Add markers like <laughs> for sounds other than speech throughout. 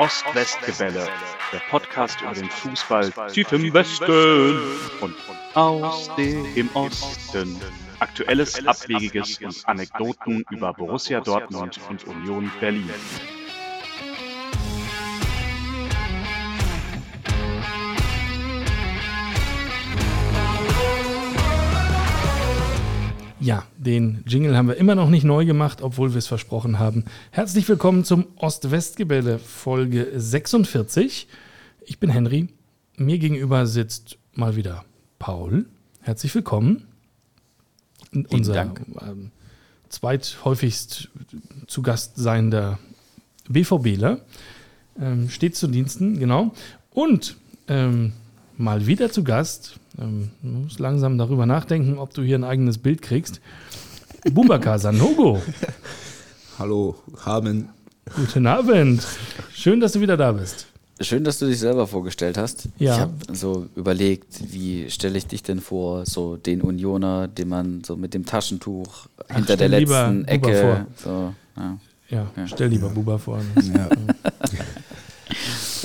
Ost-West-Gebälle, der Podcast über den Fußball tief im Westen und aus dem Osten. Aktuelles, Abwegiges und Anekdoten über Borussia Dortmund und Union Berlin. Ja, den Jingle haben wir immer noch nicht neu gemacht, obwohl wir es versprochen haben. Herzlich willkommen zum Ost-West-Gebälle Folge 46. Ich bin Henry. Mir gegenüber sitzt mal wieder Paul. Herzlich willkommen. Vielen Unser Dank. ähm, zweithäufigst zu Gast seiender BVBler. Ähm, steht zu Diensten, genau. Und ähm, mal wieder zu Gast. Ähm, du musst langsam darüber nachdenken, ob du hier ein eigenes Bild kriegst. Bubakar Sanogo. <laughs> Hallo, haben. Guten Abend. Schön, dass du wieder da bist. Schön, dass du dich selber vorgestellt hast. Ja. Ich habe so überlegt, wie stelle ich dich denn vor, so den Unioner, den man so mit dem Taschentuch hinter der letzten Ecke. So, ja. Ja, Ja. stell lieber Buba vor. <laughs> Ja.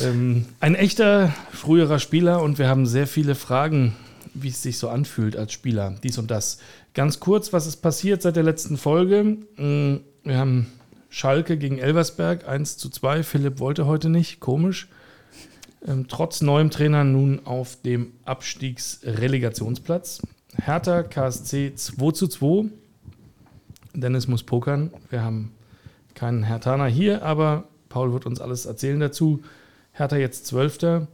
Ähm, ein echter früherer Spieler und wir haben sehr viele Fragen, wie es sich so anfühlt als Spieler, dies und das. Ganz kurz, was ist passiert seit der letzten Folge? Mm, Wir haben Schalke gegen Elversberg 1 zu 2. Philipp wollte heute nicht, komisch. Ähm, trotz neuem Trainer nun auf dem Abstiegsrelegationsplatz. Hertha KSC 2 zu 2. Dennis muss pokern. Wir haben keinen Hertaner hier, aber Paul wird uns alles erzählen dazu. Hertha jetzt Zwölfter.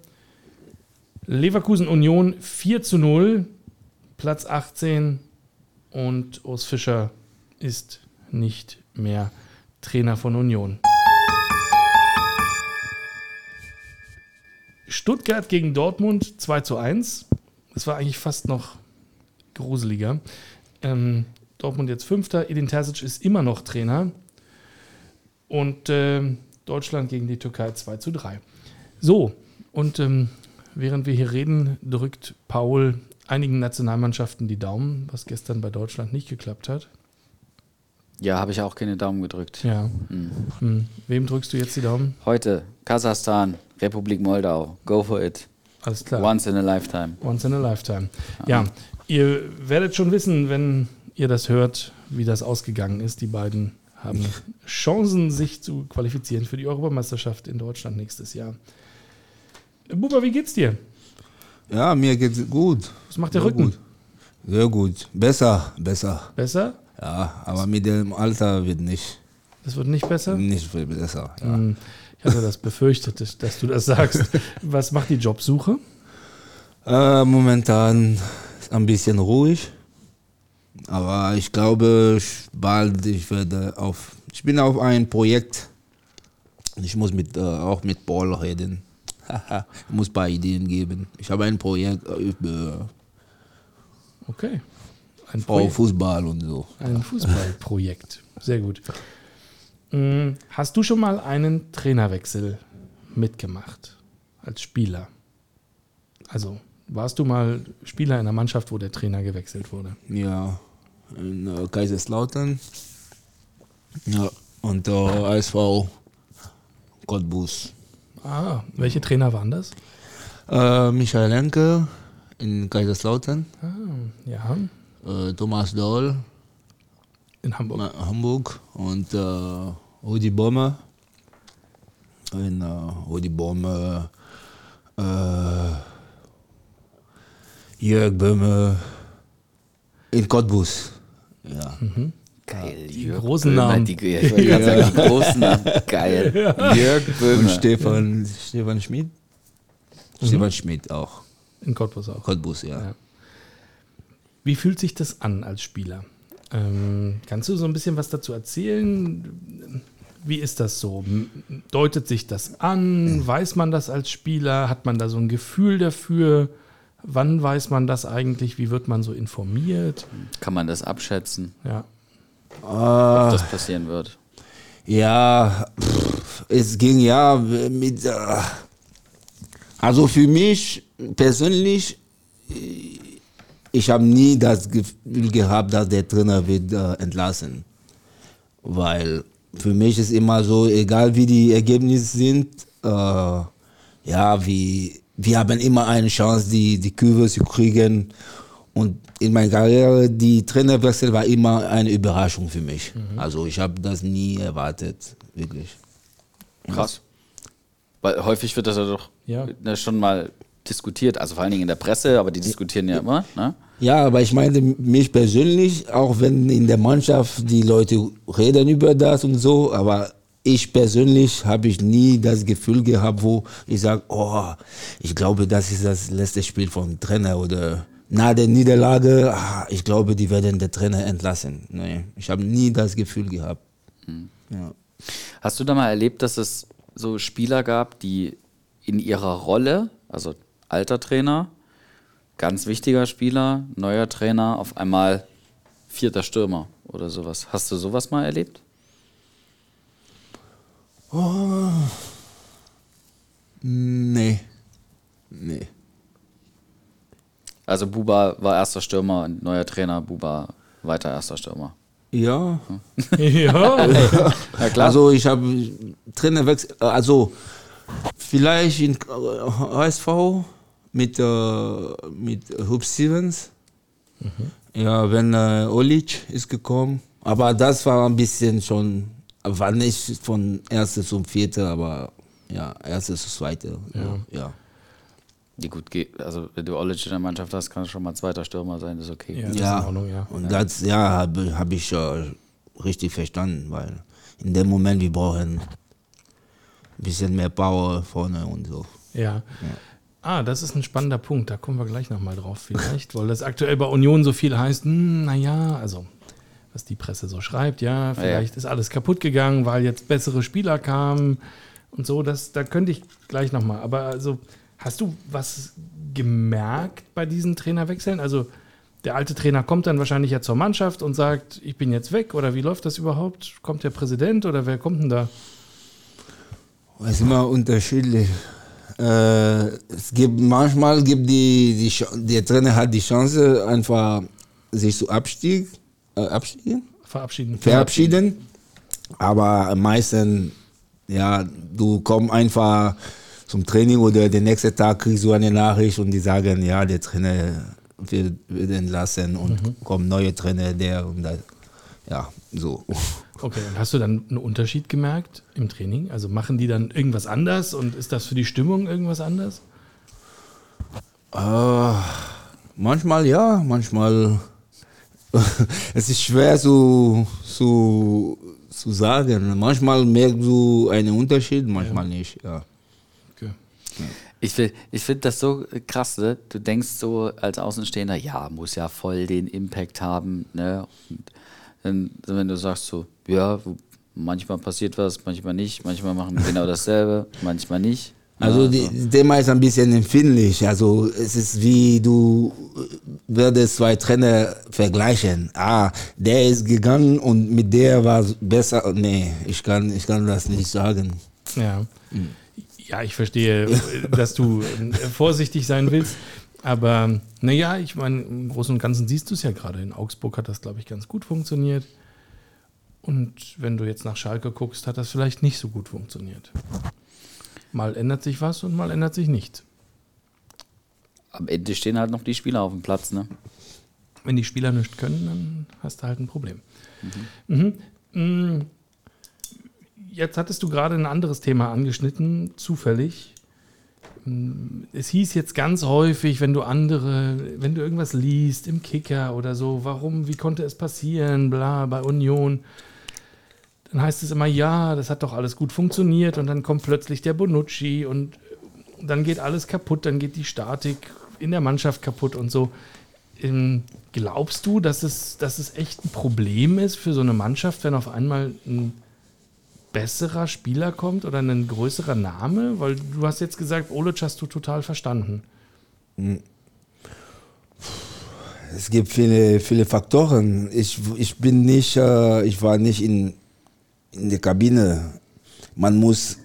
Leverkusen Union 4 zu 0, Platz 18 und Urs Fischer ist nicht mehr Trainer von Union. Stuttgart gegen Dortmund 2 zu 1. Das war eigentlich fast noch gruseliger. Ähm, Dortmund jetzt Fünfter. Edin Terzic ist immer noch Trainer. Und ähm, Deutschland gegen die Türkei 2 zu 3. So, und ähm, während wir hier reden, drückt Paul einigen Nationalmannschaften die Daumen, was gestern bei Deutschland nicht geklappt hat. ja, habe ich auch keine Daumen gedrückt. Ja. Hm. Hm. Wem drückst du jetzt die Daumen? Heute Kasachstan, Republik Moldau. Go for it. Alles klar. Once in a lifetime. Once in a lifetime. Ja, ihr werdet schon wissen, wenn ihr das hört, wie das ausgegangen ist. Die beiden haben Chancen, sich zu qualifizieren für die Europameisterschaft in Deutschland nächstes Jahr. Buba, wie geht's dir? Ja, mir geht's gut. Was macht der Sehr Rücken? Gut. Sehr gut. Besser, besser. Besser? Ja, aber mit dem Alter wird nicht, Das wird nicht besser? nicht viel besser. Ja. Hm, Ich hatte das befürchtet, dass- du das sagst. <laughs> Was macht die Jobsuche? Äh, momentan ist ein bisschen ruhig. Aber ich glaube, ich- bald ich werde auf. Ich bin auf ein Projekt. Ich muss mit, äh, auch mit Paul reden. Ich <laughs> muss ein paar Ideen geben. Ich habe ein Projekt äh, über Okay. Ein, Frau Projekt, Fußball und so. ein Fußballprojekt. Sehr gut. Hm, Hast du schon mal einen Trainerwechsel mitgemacht als Spieler? Also warst du mal Spieler in einer Mannschaft, wo der Trainer gewechselt wurde? Ja, in äh, Kaiserslautern. Ja, und äh, ASV Cottbus. Ah, welche Trainer waren das? Äh, Michael Enke in Kaiserslautern. Ah, ja, Äh, Thomas Doll in Hamburg. in Hamburg. Und äh, Rudi Bommer. In äh, Rudi Bommer. Äh, Jörg Böhme. In Cottbus. Ja. Geil. Die Jörg großen Böhmer, Namen. Die, ich wollte gerade sagen, die großen Namen. <laughs> Geil. Jörg Und Böhmer. Stefan, Stefan Schmidt. Stefan Schmidt auch. In Cottbus auch. Cottbus, ja. Ja. Wie fühlt sich das an als Spieler? Ähm, kannst du so ein bisschen was dazu erzählen? Wie ist das so? Deutet sich das an? Weiß man das als Spieler? Hat man da so ein Gefühl dafür? Wann weiß man das eigentlich? Wie wird man so informiert? Kann man das abschätzen, Ja. Äh, dass das passieren wird? ja, pff, es ging ja mit. Äh, also für mich persönlich, äh, ich habe nie das Gefühl gehabt, dass der Trainer wird äh, entlassen. Weil für mich ist immer so, egal wie die Ergebnisse sind, äh, ja, wie, wir haben immer eine Chance, die, die Kurve zu kriegen. Und in meiner Karriere, die Trainerwechsel war immer eine Überraschung für mich. Also ich habe das nie erwartet, wirklich. Krass. Weil häufig wird das ja doch Ja. ne, schon mal diskutiert, also vor allen Dingen in der Presse, aber die diskutieren ja immer. Ne? Ja, aber ich meine mich persönlich, auch wenn in der Mannschaft die Leute reden über das und so, aber ich persönlich habe ich nie das Gefühl gehabt, wo ich sage, oh, ich glaube, das ist das letzte Spiel vom Trainer oder nach der Niederlage, ah, ich glaube, die werden den Trainer entlassen. Nee, ich habe nie das Gefühl gehabt. Ja. Hast du da mal erlebt, dass es so Spieler gab, die in ihrer Rolle, also alter Trainer, ganz wichtiger Spieler, neuer Trainer, auf einmal vierter Stürmer oder sowas? Hast du sowas mal erlebt? Nee. Nee. Also Buba war erster Stürmer und neuer Trainer, Buba weiter erster Stürmer. Ja, ja. <laughs> Ja klar. Also ich habe Trainerwechsel, also vielleicht in äh, HSV mit, äh, mit Hub Stevens. Ja, wenn äh, Olic ist gekommen. Aber das war ein bisschen schon, war nicht von erste zum vierte, aber ja, erste zu zweite. Ja. ja. Ja, gut, geht. Also, wenn du Olic in der Mannschaft hast, kann es schon mal zweiter Stürmer sein, ist okay. Ja, das Ja, ist in Ordnung, ja. und das ja, habe hab ich äh, richtig verstanden, weil in dem Moment, wir brauchen ein bisschen mehr Power vorne und so. Ja. Ah, das ist ein spannender Punkt. Da kommen wir gleich nochmal drauf vielleicht, weil das aktuell bei Union so viel heißt, hm, naja, also was die Presse so schreibt, ja, vielleicht ist alles kaputt gegangen, weil jetzt bessere Spieler kamen und so. Das, da könnte ich gleich nochmal. Aber also, hast du was gemerkt bei diesen Trainerwechseln? Also der alte Trainer kommt dann wahrscheinlich ja zur Mannschaft und sagt, ich bin jetzt weg oder wie läuft das überhaupt? Kommt der Präsident oder wer kommt denn da? Es ist immer unterschiedlich. Äh, es gibt manchmal gibt die, die der Trainer hat die Chance einfach sich zu Abstieg, äh, abstiegen, Verabschieden. verabschieden, aber meistens ja du kommst einfach zum Training oder den nächsten Tag kriegst du eine Nachricht und die sagen ja der Trainer wird, wird entlassen und kommt neuer Trainer der und das, ja so. Okay, und hast du dann einen Unterschied gemerkt im Training? Also machen die dann irgendwas anders und ist das für die Stimmung irgendwas anders? Äh, manchmal ja, manchmal. <laughs> es ist schwer zu, zu, zu sagen. Manchmal merkst du einen Unterschied, manchmal nicht. Ja. Okay. Ich, ich finde das so krass, ne? Du denkst so als Außenstehender, ja, muss ja voll den Impact haben, ne? Und dann, wenn du sagst so, ja, manchmal passiert was, manchmal nicht, manchmal machen die genau dasselbe, <laughs> manchmal nicht. Also Ja, die, so. das Thema ist ein bisschen empfindlich. Also es ist wie du äh, würdest zwei Trainer vergleichen. Ah, der ist gegangen und mit der war es besser. Nee, ich kann, ich kann das nicht sagen. Ja. Ja, ich verstehe, dass du äh, vorsichtig sein willst. Aber naja, ich meine, im Großen und Ganzen siehst du es ja gerade. In Augsburg hat das, glaube ich, ganz gut funktioniert. Und wenn du jetzt nach Schalke guckst, hat das vielleicht nicht so gut funktioniert. Mal ändert sich was und mal ändert sich nichts. Am Ende stehen halt noch die Spieler auf dem Platz, ne? Wenn die Spieler nichts können, dann hast du halt ein Problem. Mhm. Mm. Jetzt hattest du gerade ein anderes Thema angeschnitten, zufällig. Es hieß jetzt ganz häufig, wenn du andere, wenn du irgendwas liest im Kicker oder so, warum, wie konnte es passieren, bla, bei Union, dann heißt es immer, ja, das hat doch alles gut funktioniert und dann kommt plötzlich der Bonucci und dann geht alles kaputt, dann geht die Statik in der Mannschaft kaputt und so. Ähm, glaubst du, dass es, dass es echt ein Problem ist für so eine Mannschaft, wenn auf einmal ein besserer Spieler kommt oder ein größerer Name? Weil du hast jetzt gesagt, Olic hast du total verstanden. Es gibt viele, viele Faktoren. Ich, ich bin nicht, äh, ich war nicht in, in der Kabine. Man muss,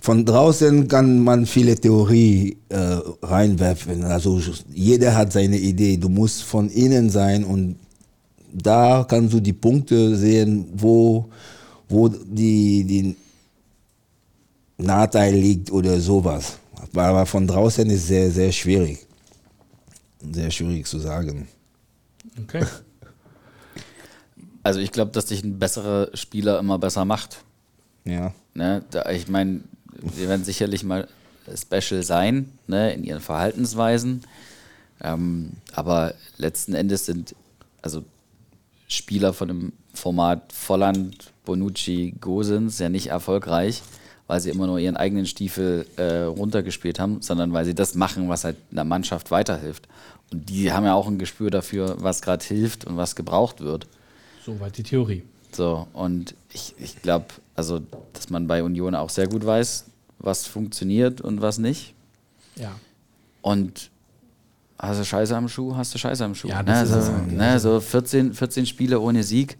von draußen kann man viele Theorie äh, reinwerfen. Also jeder hat seine Idee. Du musst von innen sein und da kannst du die Punkte sehen, wo, wo die, die Nachteil liegt oder sowas. Aber von draußen ist sehr, sehr schwierig. Sehr schwierig zu sagen. Okay. Also ich glaube, dass dich ein besserer Spieler immer besser macht. Ja. Ne? Da, ich meine, wir werden sicherlich mal special sein ne? in ihren Verhaltensweisen. Ähm, aber letzten Endes sind also Spieler von dem Format Volland, Bonucci, Gosens ja nicht erfolgreich, weil sie immer nur ihren eigenen Stiefel äh, runtergespielt haben, sondern weil sie das machen, was halt einer Mannschaft weiterhilft. Und die haben ja auch ein Gespür dafür, was gerade hilft und was gebraucht wird. Soweit die Theorie. So, und ich, ich glaube, also, dass man bei Union auch sehr gut weiß, was funktioniert und was nicht. Ja. Und hast du Scheiße am Schuh, hast du Scheiße am Schuh. Ja, ne? das ist so, halt, ne? so 14, 14 Spiele ohne Sieg.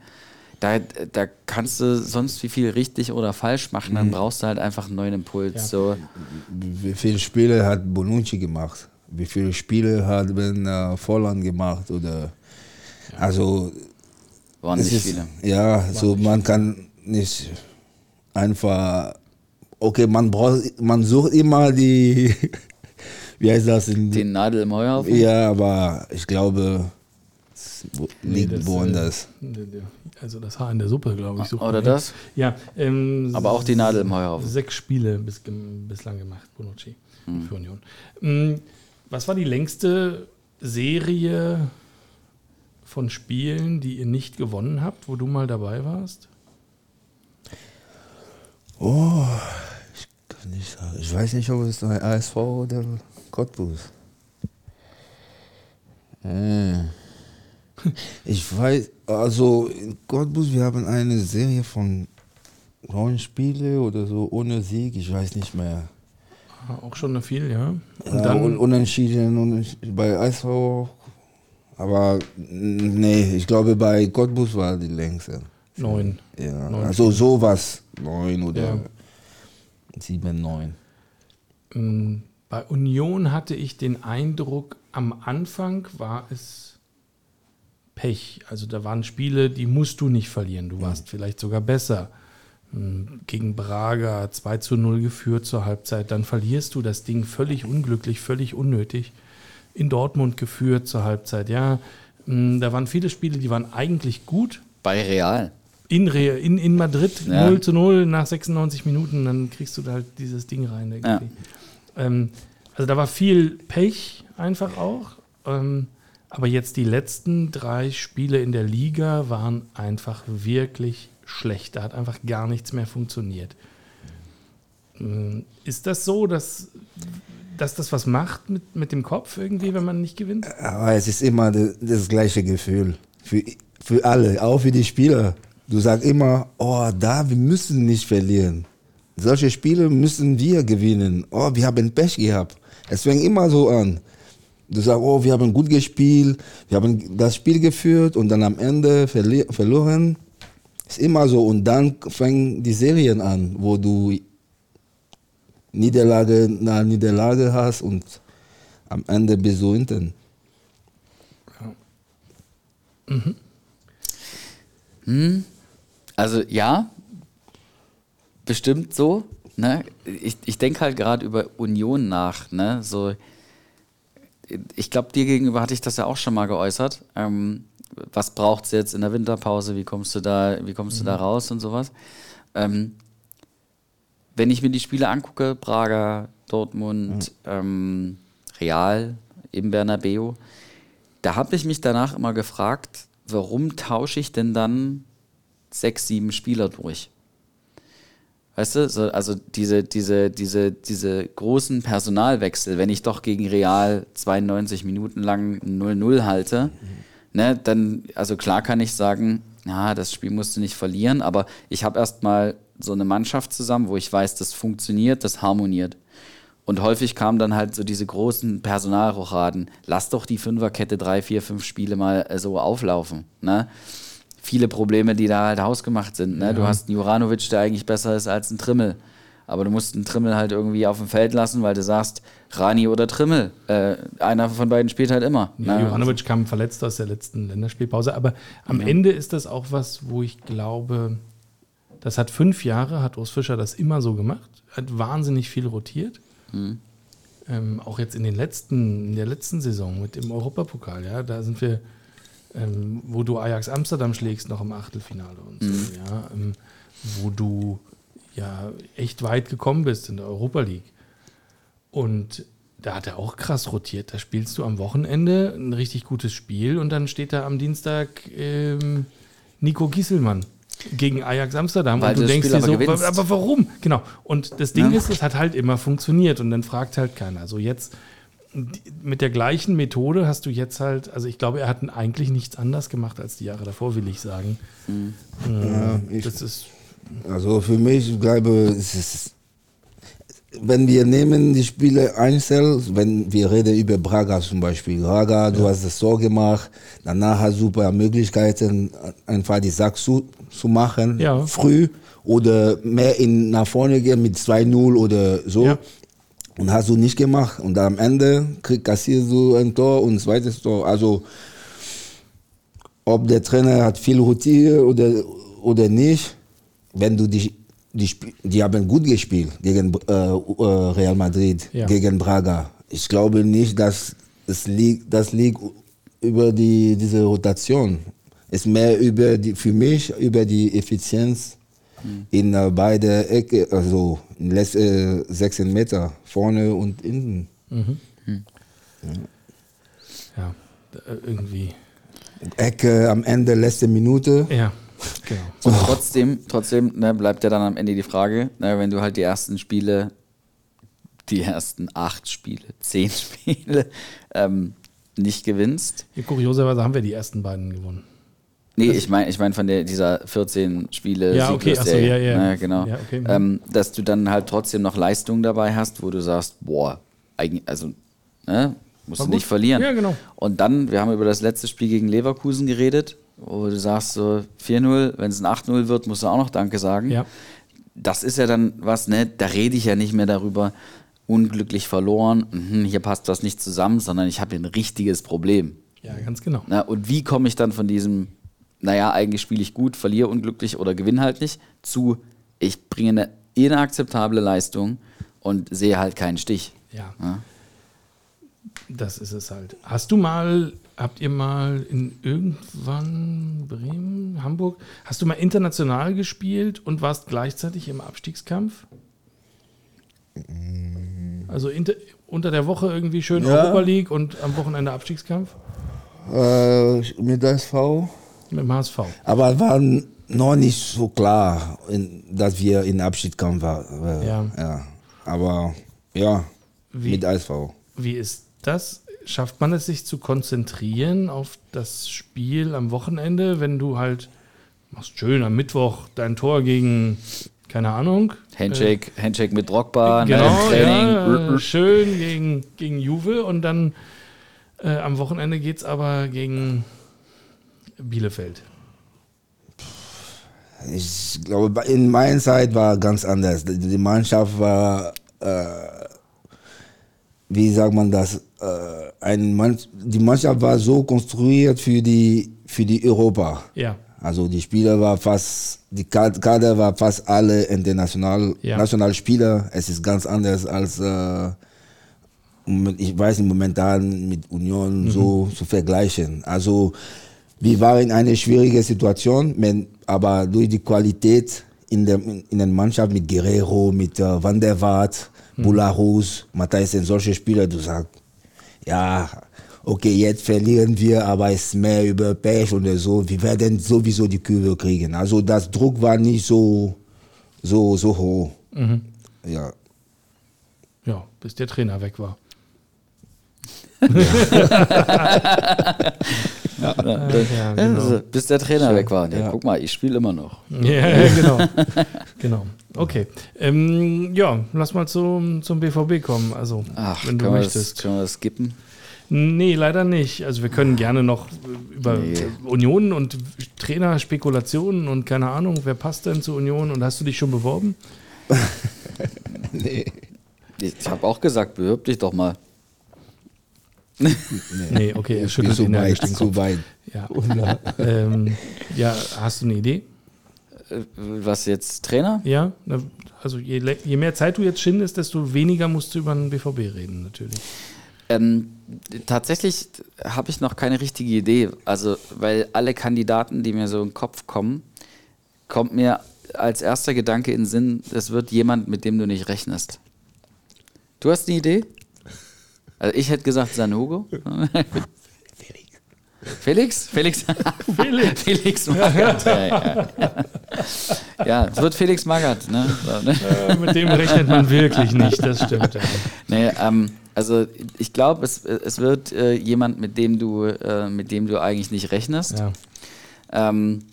Da, da kannst du sonst wie viel richtig oder falsch machen, dann brauchst du halt einfach einen neuen Impuls. Ja. So, Wie viele Spiele hat Bonucci gemacht? Wie viele Spiele hat Ben äh, Volland gemacht? Oder also waren nicht ist, viele. Ja, so man kann nicht einfach. Okay, man braucht, man sucht immer die. <laughs> Wie heißt das? In, Den Nadel im Heuhaufen. ja, aber ich glaube, wo- Nee, liegt das, woanders. äh, Also das Haar in der Suppe, glaube ich. Oder das? Ja. ähm, Aber auch die Nadel im Heuhaufen. Sechs Spiele bis, bislang gemacht, Bonucci Hm. für Union. Mm, Was war die längste Serie von Spielen, die ihr nicht gewonnen habt, wo du mal dabei warst? Oh, ich kann nicht sagen. Ich weiß nicht, ob es ein ASV oder Cottbus. Äh. <laughs> Ich weiß, also in Cottbus, wir haben eine Serie von neun Spiele oder so ohne Sieg, ich weiß nicht mehr. Ah, Auch schon viel, ja. Und Ja, dann un unentschieden und bei ASV, aber nee, ich glaube bei Cottbus war die längste. neun. Ja, Neun also sowas, neun oder Ja. sieben, neun. Mm, Bei Union hatte ich den Eindruck, am Anfang war es Pech. Also da waren Spiele, die musst du nicht verlieren. Du warst vielleicht sogar besser. Mm, Gegen Braga 2 zu 0 geführt zur Halbzeit. Dann verlierst du das Ding völlig unglücklich, völlig unnötig. In Dortmund geführt zur Halbzeit. Ja, mm, da waren viele Spiele, die waren eigentlich gut. Bei Real. In, Re in, in Madrid Ja. 0 zu 0 nach 96 Minuten, dann kriegst du da halt dieses Ding rein. Irgendwie. Ähm, also da war viel Pech einfach auch. Ähm, aber jetzt die letzten drei Spiele in der Liga waren einfach wirklich schlecht. Da hat einfach gar nichts mehr funktioniert. Ähm, Ist das so, dass, dass das was macht mit, mit dem Kopf irgendwie, wenn man nicht gewinnt? Aber es ist immer das, das gleiche Gefühl. Für, für alle, auch für die Spieler. Du sagst immer, oh, da, wir müssen nicht verlieren. Solche Spiele müssen wir gewinnen. Oh, wir haben Pech gehabt. Es fängt immer so an. Du sagst, oh, wir haben gut gespielt, wir haben das Spiel geführt und dann am Ende verli- verloren. Ist immer so. Und dann fangen die Serien an, wo du Niederlage nach Niederlage hast und am Ende bist du hinten. Also ja, bestimmt so. Ne? Ich, ich denke halt gerade über Union nach. Ne? So, ich glaube, dir gegenüber hatte ich das ja auch schon mal geäußert. Ähm, was braucht es jetzt in der Winterpause? Wie kommst du da, wie kommst du da raus und sowas? Ähm, wenn ich mir die Spiele angucke, Braga, Dortmund, ähm, Real, eben Bernabeu, da habe ich mich danach immer gefragt, warum tausche ich denn dann sechs, sieben Spieler durch? Weißt du, so, also diese, diese, diese, diese großen Personalwechsel, wenn ich doch gegen Real 92 Minuten lang 0-0 halte, ne, dann, also klar kann ich sagen, ja, das Spiel musst du nicht verlieren, aber ich habe erstmal so eine Mannschaft zusammen, wo ich weiß, das funktioniert, das harmoniert. Und häufig kamen dann halt so diese großen Personalrochaden. Lass doch die Fünferkette drei, vier, fünf Spiele mal äh, so auflaufen. Ne? Viele Probleme, die da halt hausgemacht sind. Ne? Du hast einen Juranovic, der eigentlich besser ist als ein Trimmel. Aber du musst einen Trimmel halt irgendwie auf dem Feld lassen, weil du sagst, Rani oder Trimmel. Äh, einer von beiden spielt halt immer. Ja, ne? Juranovic kam verletzt aus der letzten Länderspielpause, aber am Ende ist das auch was, wo ich glaube, Das hat fünf Jahre, hat Urs Fischer das immer so gemacht, hat wahnsinnig viel rotiert. Ähm, auch jetzt in den letzten, in der letzten Saison mit dem Europapokal, ja, da sind wir, ähm, wo du Ajax Amsterdam schlägst, noch im Achtelfinale und so, ja, ähm, wo du ja echt weit gekommen bist in der Europa League. Und da hat er auch krass rotiert. Da spielst du am Wochenende ein richtig gutes Spiel und dann steht da am Dienstag ähm, Nico Gieselmann gegen Ajax Amsterdam Weil und du denkst Spiel dir aber so, gewinnst. aber warum? Genau. Und das Ding Ja. ist, es hat halt immer funktioniert und dann fragt halt keiner. So jetzt mit der gleichen Methode hast du jetzt halt, also ich glaube, er hat eigentlich nichts anders gemacht als die Jahre davor, will ich sagen. Mhm. Ja, ich, Das ist also für mich, ich glaube, es ist, wenn wir nehmen die Spiele einzeln, wenn wir reden über Braga zum Beispiel. Braga, du hast das so gemacht, danach hast du super Möglichkeiten, einfach die Sack zu, zu machen, Ja. früh oder mehr in, nach vorne gehen mit 2-0 oder so. Ja. Und hast du nicht gemacht. Und am Ende krieg, kassierst du ein Tor und ein zweites Tor. Also, ob der Trainer hat viel rotiert oder, oder nicht, wenn du die, die, die haben gut gespielt gegen äh, äh, Real Madrid, Ja. gegen Braga. Ich glaube nicht, dass es liegt, das liegt über die, diese Rotation. Es ist mehr über die, für mich über die Effizienz in äh, beide Ecke, also in les, äh, 16 Meter vorne und hinten. ja äh, irgendwie. Ecke am Ende, letzte Minute. Ja, genau. Und trotzdem, trotzdem ne, bleibt ja dann am Ende die Frage, ne, wenn du halt die ersten Spiele, die ersten acht Spiele, <laughs> zehn Spiele ähm, nicht gewinnst. Ja, kurioserweise haben wir die ersten beiden gewonnen. Nee, ich meine ich mein von der, dieser 14 Spiele Ja, okay, ach so, Sieglosserie, ja, ja. Ne, genau. Ja, okay, ähm, dass du dann halt trotzdem noch Leistungen dabei hast, wo du sagst, boah, eigentlich, also, ne, musst War du gut. nicht verlieren. Ja, genau. Und dann, wir haben über das letzte Spiel gegen Leverkusen geredet, wo du sagst so 4-0, wenn es ein 8-0 wird, musst du auch noch Danke sagen. Ja. Das ist ja dann was, ne, da rede ich ja nicht mehr darüber, unglücklich verloren, mhm, hier passt was nicht zusammen, sondern ich habe hier ein richtiges Problem. Ja, ganz genau. Na, und wie komme ich dann von diesem, naja, eigentlich spiele ich gut, verliere unglücklich oder gewinne halt nicht, zu, ich bringe eine inakzeptable Leistung und sehe halt keinen Stich. Ja. Ja. Das ist es halt. Hast du mal, habt ihr mal in irgendwann Bremen, Hamburg, hast du mal international gespielt und warst gleichzeitig im Abstiegskampf? Also inter, unter der Woche irgendwie schön Ja. Europa League und am Wochenende Abstiegskampf Äh, mit der SV. Mit dem HSV. Aber war noch nicht so klar, in, dass wir in Abschiedskampf waren. Äh, Ja. ja. Aber ja, Wie- mit SV. Wie ist das? Schafft man es, sich zu konzentrieren auf das Spiel am Wochenende, wenn du halt machst schön am Mittwoch dein Tor gegen, keine Ahnung, Handshake, Handshake mit Drogba, ne, Genau, ja, äh, schön gegen, gegen Juve und dann äh, am Wochenende geht es aber gegen Bielefeld. Ich glaube, in meiner Zeit war ganz anders. Die Mannschaft war, äh, wie sagt man das, äh, ein Mann, die Mannschaft war so konstruiert für die, für die Europa. Ja, Also die Spieler war fast, die Ka- Kader war fast alle international, Ja. Nationalspieler. Es ist ganz anders als, äh, ich weiß nicht, momentan mit Union so zu vergleichen. Also wir waren in einer schwierigen Situation, aber durch die Qualität in der, in der Mannschaft mit Guerrero, mit äh, Van der Vaart, Bularus, Matthijsen, solche Spieler, du sagst, ja, okay, jetzt verlieren wir, aber es ist mehr über Pech oder so. Wir werden sowieso die Kurve kriegen. Also das Druck war nicht so, so, so hoch. Ja. ja, bis der Trainer weg war. Ja, <laughs> <laughs> ja, genau. also, bis der Trainer weg war. Ja, Guck mal, ich spiele immer noch. Ja, <laughs> ja, genau. <laughs> genau. Okay. Ähm, ja, lass mal zum, zum BVB kommen. Also, Ach, wenn du können wir, das, möchtest. können wir das skippen? Nee, leider nicht. Also wir können gerne noch über Nee. Union und Trainerspekulationen und keine Ahnung, wer passt denn zu Union und hast du dich schon beworben? <laughs> Ich habe auch gesagt, bewirb dich doch mal. Nee, okay, er schüttelt zu energisch weit, den Kopf. weit. Ja. ähm, ja, hast du eine Idee? Äh, Was jetzt Trainer? Ja, also je, je mehr Zeit du jetzt schindest, desto weniger musst du über den BVB reden, natürlich. Ähm, tatsächlich habe ich noch keine richtige Idee. Also, weil alle Kandidaten, die mir so in den Kopf kommen, kommt mir als erster Gedanke in den Sinn, es wird jemand, mit dem du nicht rechnest. Du hast eine Idee? Also ich hätte gesagt Sanogo. <laughs> Felix? Felix? <laughs> Felix. Felix Magath. Ja, ja. ja, es wird Felix Magath. Ne? So, ne? Äh, mit dem rechnet man wirklich nicht, das stimmt. Ja. Nee, ähm, also ich glaube, es, es wird äh, jemand, mit dem du, äh, mit dem du eigentlich nicht rechnest. Ja. Ähm,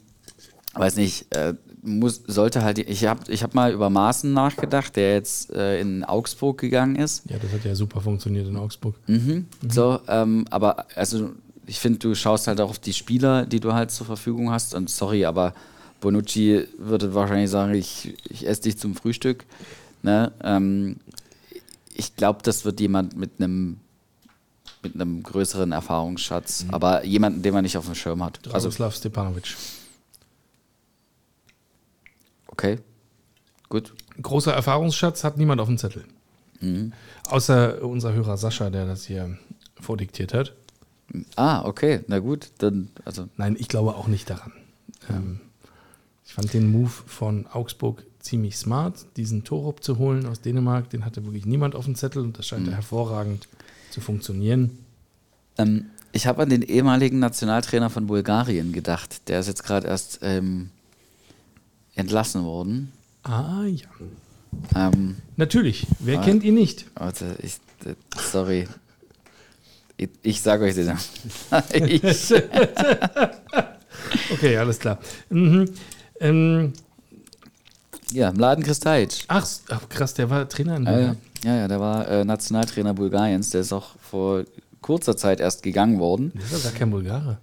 weiß nicht, äh, muss, sollte halt, ich habe ich hab mal über Maaßen nachgedacht, der jetzt äh, in Augsburg gegangen ist. ja, das hat ja super funktioniert in Augsburg. Mhm. So, ähm, aber also ich finde, du schaust halt auch auf die Spieler, die du halt zur Verfügung hast. Und sorry, aber Bonucci würde wahrscheinlich sagen, ich, ich esse dich zum Frühstück. Ne? Ähm, ich glaube, das wird jemand mit einem mit einem größeren Erfahrungsschatz, aber jemanden, den man nicht auf dem Schirm hat. Also, Dragoslav Stepanovic. Okay, gut. Großer Erfahrungsschatz hat niemand auf dem Zettel. Außer unser Hörer Sascha, der das hier vordiktiert hat. Ah, okay, na gut, dann, also, Nein, ich glaube auch nicht daran. Ähm, ich fand den Move von Augsburg ziemlich smart, diesen Torup zu holen aus Dänemark. Den hatte wirklich niemand auf dem Zettel und das scheint ja hervorragend zu funktionieren. Ähm, ich habe an den ehemaligen Nationaltrainer von Bulgarien gedacht. Der ist jetzt gerade erst ähm, entlassen worden. Ah ja. Ähm, Natürlich, wer kennt ihn nicht? warte, ich, äh, sorry. Ich, ich sage euch den Namen. <laughs> Okay, alles klar. Mhm. Ähm, ja, Mladen Kristajic. ach, s- ach, krass, der war Trainer in Bulgarien. ja, ja, der war äh, Nationaltrainer Bulgariens. Der ist auch vor kurzer Zeit erst gegangen worden. Der ist doch gar kein Bulgare.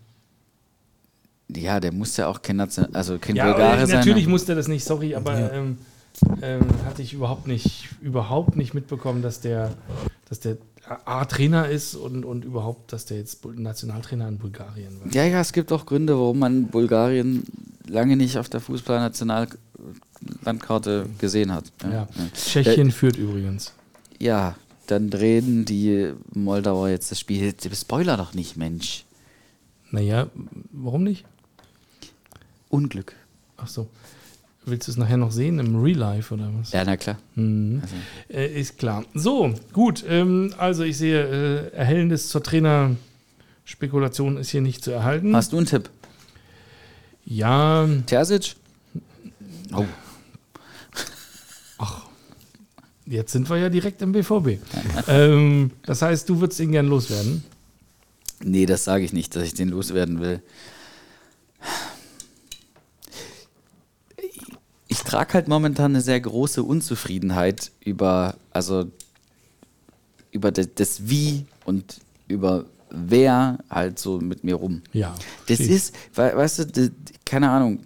Ja, der muss ja auch kein, Nation also kein Ja, Bulgare äh, sein. natürlich muss der das nicht, sorry, aber ähm, ähm, hatte ich überhaupt nicht, überhaupt nicht mitbekommen, dass der, dass der A, Trainer ist und, und überhaupt, dass der jetzt Nationaltrainer in Bulgarien war. Ja, ja, es gibt auch Gründe, warum man Bulgarien lange nicht auf der Fußballnationallandkarte gesehen hat. Ja. Tschechien führt übrigens. Ja, dann drehen die Moldauer jetzt das Spiel. Spoiler doch nicht, Mensch. Naja, warum nicht? Unglück. Ach so. Willst du es nachher noch sehen im Real Life oder was? Ja, na klar. Mhm. Also, Äh, ist klar. So, gut. Ähm, also ich sehe, äh, Erhellendes zur Trainerspekulation ist hier nicht zu erhalten. hast du einen Tipp? Ja, Terzic? Oh, jetzt sind wir ja direkt im BVB. ähm, das heißt, du würdest ihn gern loswerden. nee, das sage ich nicht, dass ich den loswerden will. Ich trage halt momentan eine sehr große Unzufriedenheit über, also über das, das Wie und über wer halt so mit mir rum. Ja. Das ich. ist, we- weißt du, das, keine Ahnung,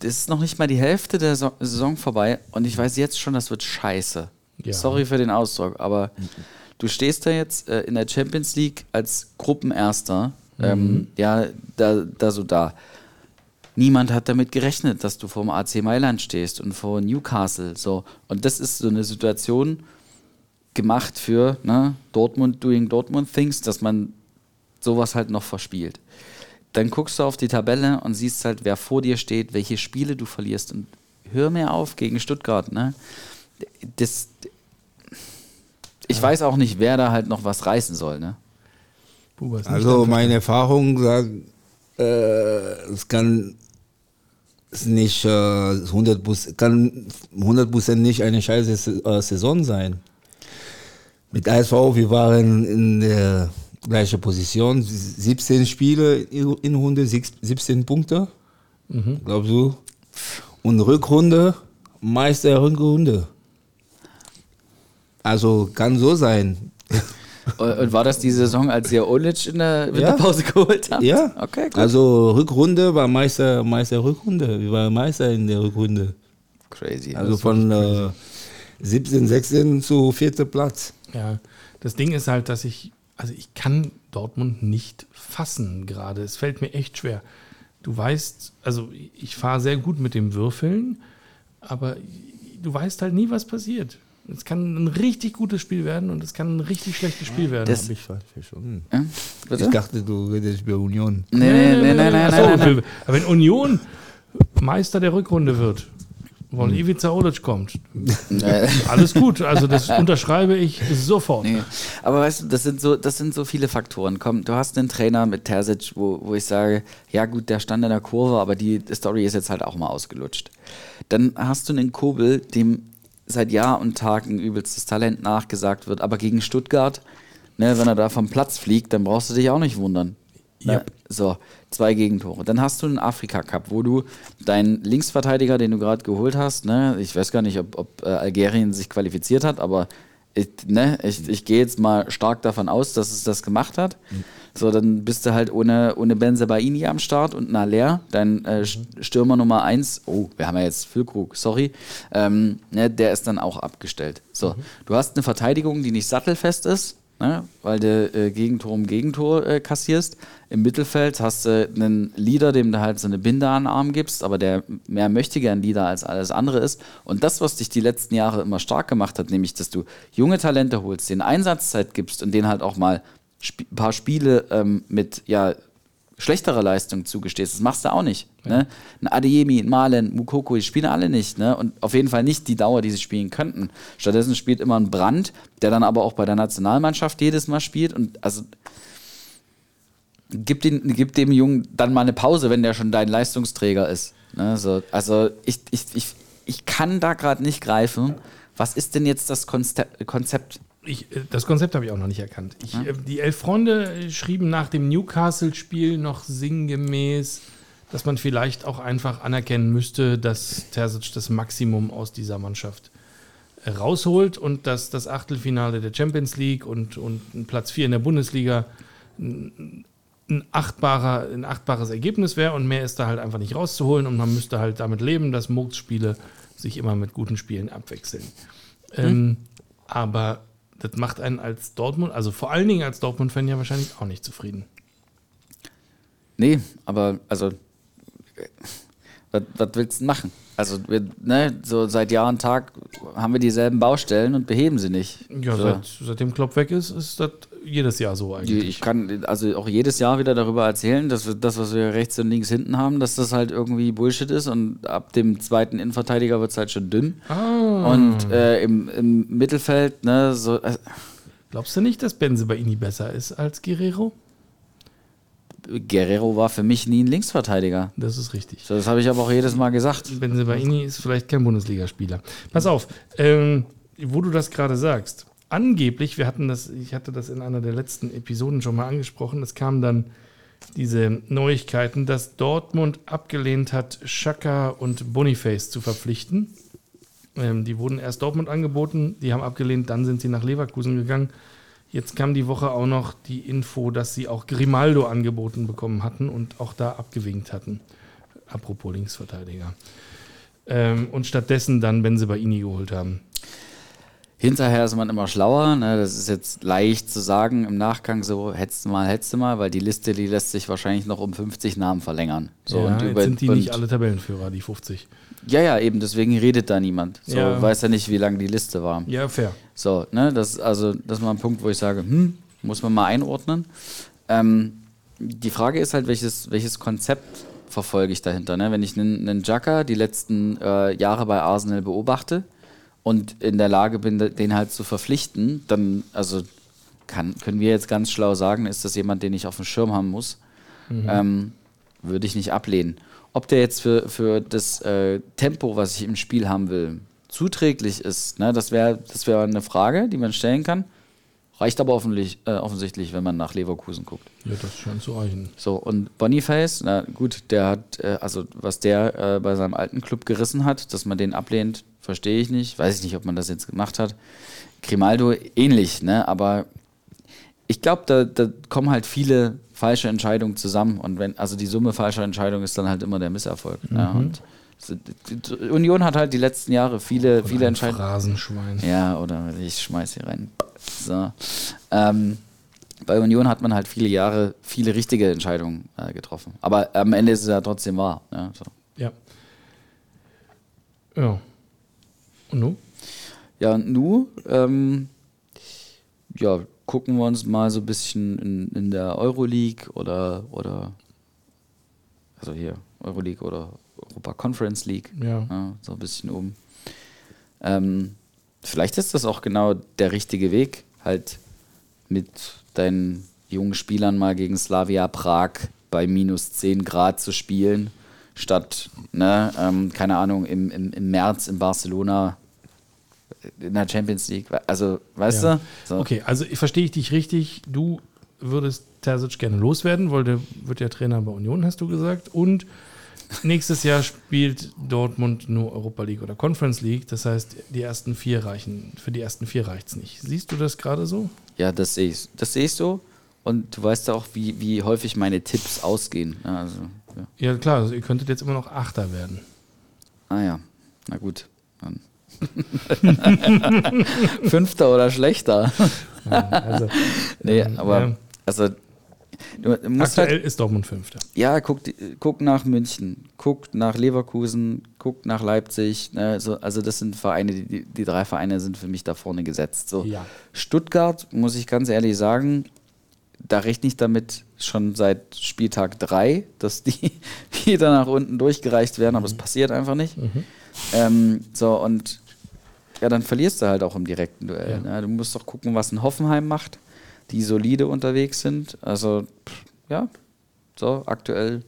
das ist noch nicht mal die Hälfte der So- Saison vorbei und ich weiß jetzt schon, das wird scheiße. Ja. Sorry für den Ausdruck, aber du stehst da jetzt äh, in der Champions League als Gruppenerster, ähm, ja, da, da so da. Niemand hat damit gerechnet, dass du vor dem AC Mailand stehst und vor Newcastle. So. Und das ist so eine Situation gemacht für ne, Dortmund doing Dortmund things, dass man sowas halt noch verspielt. Dann guckst du auf die Tabelle und siehst halt, wer vor dir steht, welche Spiele du verlierst. Und hör mir auf gegen Stuttgart. Ne? Das, ich weiß auch nicht, wer da halt noch was reißen soll. Ne? Also meine Erfahrung sagt, äh, es kann es nicht äh, 100 Bus, kann 100% nicht eine scheiße äh, Saison sein. Mit ASV, wir waren in der gleichen Position, 17 Spiele in Runde, six- 17 Punkte, glaubst du? Und Rückrunde, Meister Rückrunde. Also kann so sein. <laughs> Und, war das die Saison, als ihr Olic in der Winterpause geholt habt? Ja. Okay, gut. Also Rückrunde war Meister, Meister Rückrunde. Wir waren Meister in der Rückrunde. Crazy. Also von äh, 17, 16 zu vierter Platz. Ja, das Ding ist halt, dass ich, also ich kann Dortmund nicht fassen gerade. Es fällt mir echt schwer. du weißt, also ich fahre sehr gut mit dem Würfeln, aber du weißt halt nie, was passiert. Es kann ein richtig gutes Spiel werden und es kann ein richtig schlechtes Spiel werden. Das- Hab ich falsch verstanden. Ja? Bitte? Ich dachte, du redest über Union. Nee, nee, nee, nee, nee, Ach so, nee, nee. Aber wenn Union Meister der Rückrunde wird, weil Ivica Olic kommt, Nee. <laughs> alles gut. Also das <laughs> unterschreibe ich sofort. Nee. Aber weißt du, das sind so, das sind so viele Faktoren. Komm, du hast einen Trainer mit Terzic, wo, wo ich sage, ja gut, der stand in der Kurve, aber die Story ist jetzt halt auch mal ausgelutscht. Dann hast du einen Kobel, dem seit Jahr und Tag ein übelstes Talent nachgesagt wird, aber gegen Stuttgart, ne, wenn er da vom Platz fliegt, dann brauchst du dich auch nicht wundern. Ne? Yep. So, zwei Gegentore. Dann hast du einen Afrika-Cup, wo du deinen Linksverteidiger, den du gerade geholt hast, ne, ich weiß gar nicht, ob, ob äh, Algerien sich qualifiziert hat, aber ich, ne, ich, ich gehe jetzt mal stark davon aus, dass es das gemacht hat. So, dann bist du halt ohne, ohne Benzebaini am Start und Naler, dein äh, Sch- Stürmer Nummer 1, oh, wir haben ja jetzt Füllkrug, sorry, ähm, ne, der ist dann auch abgestellt. So, du hast eine Verteidigung, die nicht sattelfest ist, ne, weil du äh, Gegentor um Gegentor äh, kassierst. Im Mittelfeld hast du einen Leader, dem du halt so eine Binde an den Arm gibst, aber der mehr möchte gern Leader als alles andere ist. Und das, was dich die letzten Jahre immer stark gemacht hat, nämlich, dass du junge Talente holst, denen Einsatzzeit gibst und denen halt auch mal sp ein paar Spiele ähm, mit, ja, schlechterer Leistung zugestehst. Das machst du auch nicht. Ne? Ein Adeyemi, ein Malen, Mukoko, die spielen alle nicht. Ne? Und auf jeden Fall nicht die Dauer, die sie spielen könnten. Stattdessen spielt immer ein Brand, der dann aber auch bei der Nationalmannschaft jedes Mal spielt. Und also gib, den, gib dem Jungen dann mal eine Pause, wenn der schon dein Leistungsträger ist. Ne? So, also ich, ich, ich, ich kann da gerade nicht greifen. Was ist denn jetzt das Konzept? Ich, äh, das Konzept habe ich auch noch nicht erkannt. Ich, äh, die elf Freunde äh, schrieben nach dem Newcastle-Spiel noch sinngemäß, dass man vielleicht auch einfach anerkennen müsste, dass Terzic das Maximum aus dieser Mannschaft rausholt und dass das Achtelfinale der Champions League und, und ein Platz 4 in der Bundesliga ein, achtbarer, ein achtbares Ergebnis wäre und mehr ist da halt einfach nicht rauszuholen und man müsste halt damit leben, dass Murks-Spiele sich immer mit guten Spielen abwechseln. Ähm, aber das macht einen als Dortmund, also vor allen Dingen als Dortmund-Fan ja wahrscheinlich auch nicht zufrieden. Nee, aber also, was, was willst du machen? Also, wir, ne, so seit Jahr und Tag haben wir dieselben Baustellen und beheben sie nicht. Ja, so. seit, seitdem Klopp weg ist, ist das jedes Jahr so eigentlich. Ich kann also auch jedes Jahr wieder darüber erzählen, dass wir das, was wir rechts und links hinten haben, dass das halt irgendwie Bullshit ist und ab dem zweiten Innenverteidiger wird es halt schon dünn. Ah. Und äh, im, im Mittelfeld, ne, so, äh, Glaubst du nicht, dass Benze bei Ini besser ist als Guerrero? Guerrero war für mich nie ein Linksverteidiger. Das ist richtig. So, das habe ich aber auch jedes Mal gesagt. Benze bei Ini ist vielleicht kein Bundesligaspieler. Pass auf, ähm, wo du das gerade sagst. Angeblich, wir hatten das, ich hatte das in einer der letzten Episoden schon mal angesprochen, es kamen dann diese Neuigkeiten, dass Dortmund abgelehnt hat, Schaka und Boniface zu verpflichten. Ähm, die wurden erst Dortmund angeboten, die haben abgelehnt, dann sind sie nach Leverkusen gegangen. Jetzt kam die Woche auch noch die Info, dass sie auch Grimaldo angeboten bekommen hatten und auch da abgewinkt hatten. Apropos Linksverteidiger. Ähm, und stattdessen dann Benzebaini geholt haben. Hinterher ist man immer schlauer. Ne? Das ist jetzt leicht zu sagen im Nachgang so, hättest du mal, hättest du mal, weil die Liste, die lässt sich wahrscheinlich noch um 50 Namen verlängern. So, ja, jetzt sind die nicht alle Tabellenführer, die 50. Ja, ja, eben, deswegen redet da niemand. So, Ja. weiß ja nicht, wie lang die Liste war. Ja, fair. So, ne, das ist also, das ist mal ein Punkt, wo ich sage, hm, muss man mal einordnen. Ähm, die Frage ist halt, welches, welches Konzept verfolge ich dahinter. Ne? Wenn ich einen, einen Jaka die letzten äh, Jahre bei Arsenal beobachte und in der Lage bin, den halt zu verpflichten, dann, also kann, können wir jetzt ganz schlau sagen, ist das jemand, den ich auf dem Schirm haben muss, ähm, würde ich nicht ablehnen. Ob der jetzt für, für das äh, Tempo, was ich im Spiel haben will, zuträglich ist, ne, das wäre das wär eine Frage, die man stellen kann. Reicht aber offensichtlich, äh, offensichtlich, wenn man nach Leverkusen guckt. Ja, das scheint zu reichen. So, und Boniface, na gut, der hat, äh, also was der äh, bei seinem alten Club gerissen hat, dass man den ablehnt, verstehe ich nicht. Weiß ich nicht, ob man das jetzt gemacht hat. Grimaldo ähnlich, ne? Aber ich glaube, da, da kommen halt viele falsche Entscheidungen zusammen. Und wenn, also die Summe falscher Entscheidungen ist dann halt immer der Misserfolg. Ja, und so, die Union hat halt die letzten Jahre viele, viele Entscheidungen. Phrasenschwein. Ja, oder ich schmeiß hier rein. So. Ähm, bei Union hat man halt viele Jahre viele richtige Entscheidungen äh, getroffen. Aber am Ende ist es ja trotzdem wahr. Ne? So. Ja. Ja. Und nun? Ja, und nu, ähm, ja, gucken wir uns mal so ein bisschen in, in der Euroleague oder, oder, also hier, Euroleague oder Europa Conference League, Ja. so ein bisschen um. Ähm, vielleicht ist das auch genau der richtige Weg, halt mit deinen jungen Spielern mal gegen Slavia Prag bei minus 10 Grad zu spielen, statt, ne, ähm, keine Ahnung, im, im, im März in Barcelona in der Champions League. Also, weißt Ja. du? So. Okay, also verstehe ich dich richtig. Du würdest Terzic gerne loswerden, weil der wird ja Trainer bei Union, hast du gesagt. Und nächstes Jahr spielt Dortmund nur Europa League oder Conference League. Das heißt, die ersten vier reichen, für die ersten vier reicht es nicht. Siehst du das gerade so? Ja, das sehe ich. Das sehe ich so. Und du weißt ja auch, wie, wie häufig meine Tipps ausgehen. Also, ja. Ja, klar, also ihr könntet jetzt immer noch Achter werden. Ah ja, na gut. Dann. <laughs> Fünfter oder schlechter. Also, <laughs> Nee, ähm, aber ja, also aktuell halt, ist Dortmund Fünfter. ja, guck, guck nach München, guck nach Leverkusen, guck nach Leipzig. Ne, so, also das sind Vereine, die, die, die drei Vereine sind für mich da vorne gesetzt. So. Ja. Stuttgart, muss ich ganz ehrlich sagen, da rechne ich damit schon seit Spieltag 3, dass die <laughs> wieder nach unten durchgereicht werden, aber es passiert einfach nicht. Ähm, so, und ja, dann verlierst du halt auch im direkten Duell. Ja. Ne? Du musst doch gucken, was ein Hoffenheim macht, die solide unterwegs sind. Also, pff, ja, so aktuell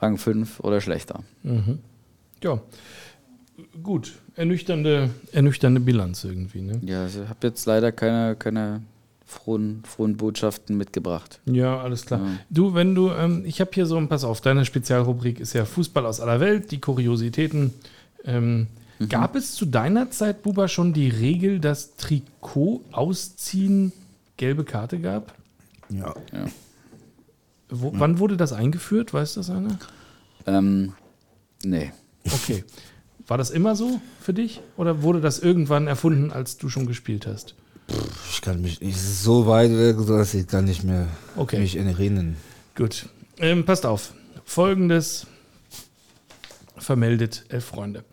Rang 5 oder schlechter. Ja, gut. Ernüchternde, ernüchternde Bilanz irgendwie. Ne? Ja, also ich habe jetzt leider keine, keine frohen, frohen Botschaften mitgebracht. Ja, alles klar. Ja. Du, wenn du, ähm, ich habe hier so, pass auf, deine Spezialrubrik ist ja Fußball aus aller Welt, die Kuriositäten. Ähm, Mhm. Gab es zu deiner Zeit, Buba, schon die Regel, dass Trikot ausziehen gelbe Karte gab? Ja. Wo, Wann wurde das eingeführt? Weiß das einer? Ähm, nee. Okay. War das immer so für dich? Oder wurde das irgendwann erfunden, als du schon gespielt hast? Ich kann mich, ist so weit weg, dass ich gar nicht mehr Okay. mich erinnern. Gut. Ähm, passt auf. Folgendes vermeldet Elf Freunde.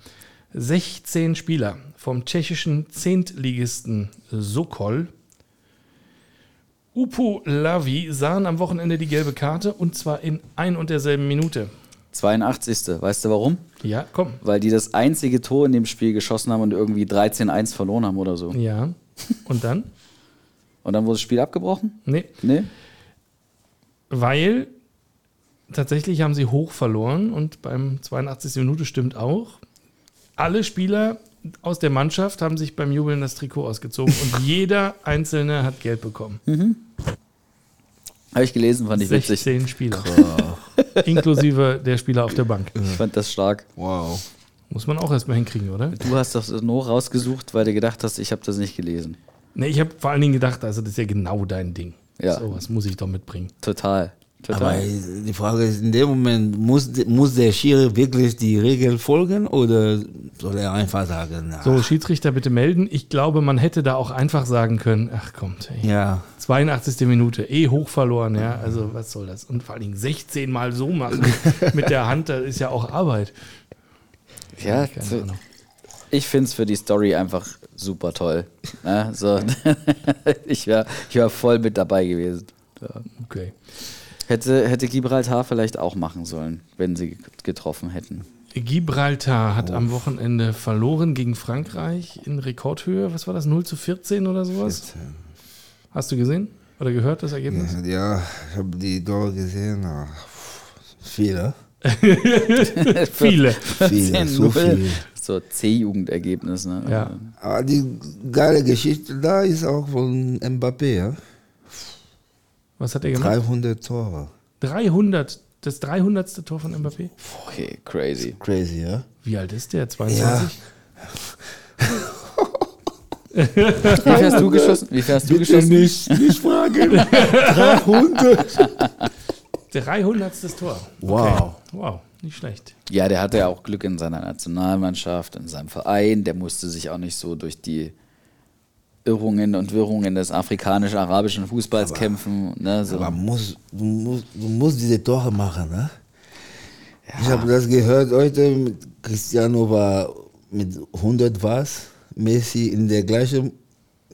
16 Spieler vom tschechischen Zehntligisten Sokol Upo Lavi sahen am Wochenende die gelbe Karte und zwar in ein und derselben Minute. 82. Weißt du warum? Ja, komm. Weil die das einzige Tor in dem Spiel geschossen haben und irgendwie 13-1 verloren haben oder so. Ja. Und dann? Und dann wurde das Spiel abgebrochen? Nee, Nee? weil tatsächlich haben sie hoch verloren und beim 82. Minute stimmt auch. Alle Spieler aus der Mannschaft haben sich beim Jubeln das Trikot ausgezogen und <laughs> jeder Einzelne hat Geld bekommen. Habe ich gelesen, fand ich witzig. 16 Spieler. Inklusive der Spieler auf der Bank. Ich fand das stark. Wow. Muss man auch erstmal hinkriegen, oder? Du hast das nur rausgesucht, weil du gedacht hast, ich habe das nicht gelesen. Ne, ich habe vor allen Dingen gedacht, also das ist ja genau dein Ding. Ja. So was muss ich doch mitbringen. Total. Aber Total. die Frage ist, in dem Moment, muss, muss der Schiri wirklich die Regel folgen oder soll er einfach sagen, na, So, Schiedsrichter bitte melden. Ich glaube, man hätte da auch einfach sagen können, ach kommt, ey. ja, 82. Minute, eh hoch verloren, ja. Also was soll das? Und vor allen Dingen 16 Mal so machen <laughs> mit der Hand, das ist ja auch Arbeit. Ja, Ahnung. ich finde es für die Story einfach super toll. Ne? So. <laughs> ich wäre ich wär voll mit dabei gewesen. Ja. Okay. Hätte, hätte Gibraltar vielleicht auch machen sollen, wenn sie getroffen hätten. Gibraltar hat am Wochenende verloren gegen Frankreich in Rekordhöhe. Was war das? 0 zu 14 oder sowas? Hast du gesehen oder gehört das Ergebnis? ja, ich habe die Tore gesehen, viele, <laughs> Viele. viele, so 10-0. viele. So C-Jugendergebnis, ne? Ja. Aber die geile Geschichte da ist auch von Mbappé, ja? Was hat er gemacht? 300 Tore. 300. Das 300. Tor von Mbappé? Okay, crazy. Crazy, ja? Wie alt ist der? 22? <laughs> Wie viel hast du geschossen? Wie viel hast du geschossen? nicht, nicht fragen. <laughs> 300. 300. Tor. Wow. Wow, nicht schlecht. Ja, der hatte ja auch Glück in seiner Nationalmannschaft, in seinem Verein. Der musste sich auch nicht so durch die Irrungen und Wirrungen des afrikanisch-arabischen Fußballs kämpfen. Ne, so. Aber muss, du, musst, du musst diese Tore machen, ne? Ich habe das gehört heute, mit Cristiano war mit 100 was, Messi in der gleichen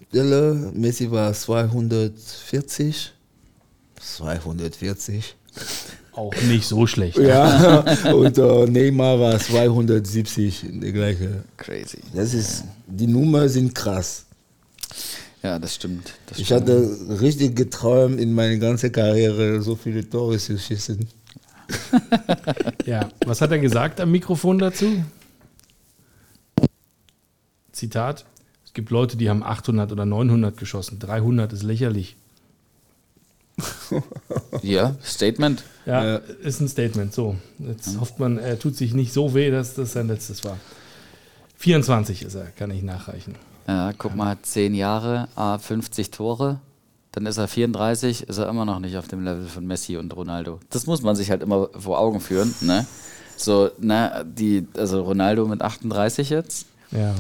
Stelle, Messi war 240, 240. Auch nicht so schlecht. Ja, <laughs> und äh, Neymar war 270 in der gleiche. Crazy. Das ist, die Nummern sind krass. Ja, das stimmt. Das Ich stimmt. hatte richtig geträumt, in meiner ganzen Karriere so viele Tore zu schießen. Ja, was hat er gesagt am Mikrofon dazu? Zitat: Es gibt Leute, die haben 800 oder 900 geschossen. 300 ist lächerlich. Ja, Statement. Ja, ist ein Statement. So, jetzt hofft man, er tut sich nicht so weh, dass das sein letztes war. 24 ist er, kann ich nachreichen. Ja, guck mal, 10 Jahre, ah, 50 Tore. Dann ist er 34, ist er immer noch nicht auf dem Level von Messi und Ronaldo. Das muss man sich halt immer vor Augen führen. Ne? So, ne, die, also Ronaldo mit 38 jetzt. Ja.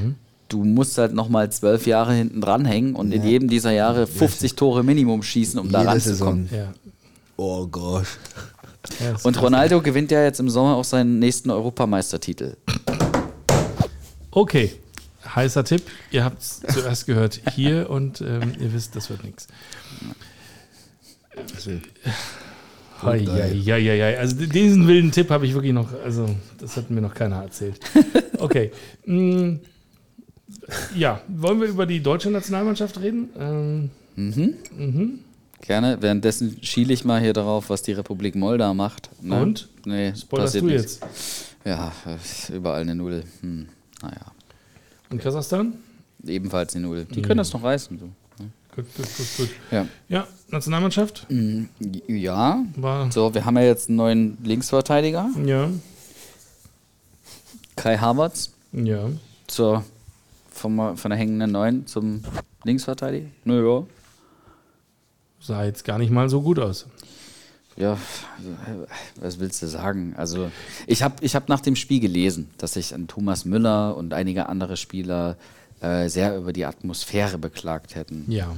Du musst halt nochmal zwölf Jahre hinten dranhängen und in jedem dieser Jahre 50 Tore Minimum schießen, um da Jede ranzukommen. Saison. ja. Oh Gott. Ja Und krass. Ronaldo gewinnt ja jetzt im Sommer auch seinen nächsten Europameistertitel. Okay, heißer Tipp. Ihr habt es zuerst gehört hier <laughs> und ähm, ihr wisst, das wird nichts. geil. Eieieiei. Also diesen wilden Tipp habe ich wirklich noch, also das hat mir noch keiner erzählt. <laughs> Okay. Mm, Ja, wollen wir über die deutsche Nationalmannschaft reden? Ähm, Gerne. Währenddessen schiele ich mal hier darauf, was die Republik Moldau macht. Ne? Und? Nee, spoilerst passiert du nichts. jetzt? Ja, überall eine Null. Hm, naja, Und Kasachstan? ebenfalls eine Null. Mhm. Die können das noch reißen. Du. Gut, gut, gut, gut. Ja. Ja, Nationalmannschaft ja, war. so, wir haben ja jetzt einen neuen Linksverteidiger, Ja, Kai Havertz, ja. zur, vom, von der hängenden Neun zum Linksverteidiger. Naja, Sah jetzt gar nicht mal so gut aus. Ja, was willst du sagen? Also, ich habe ich hab nach dem Spiel gelesen, dass sich an Thomas Müller und einige andere Spieler äh, sehr über die Atmosphäre beklagt hätten. Ja.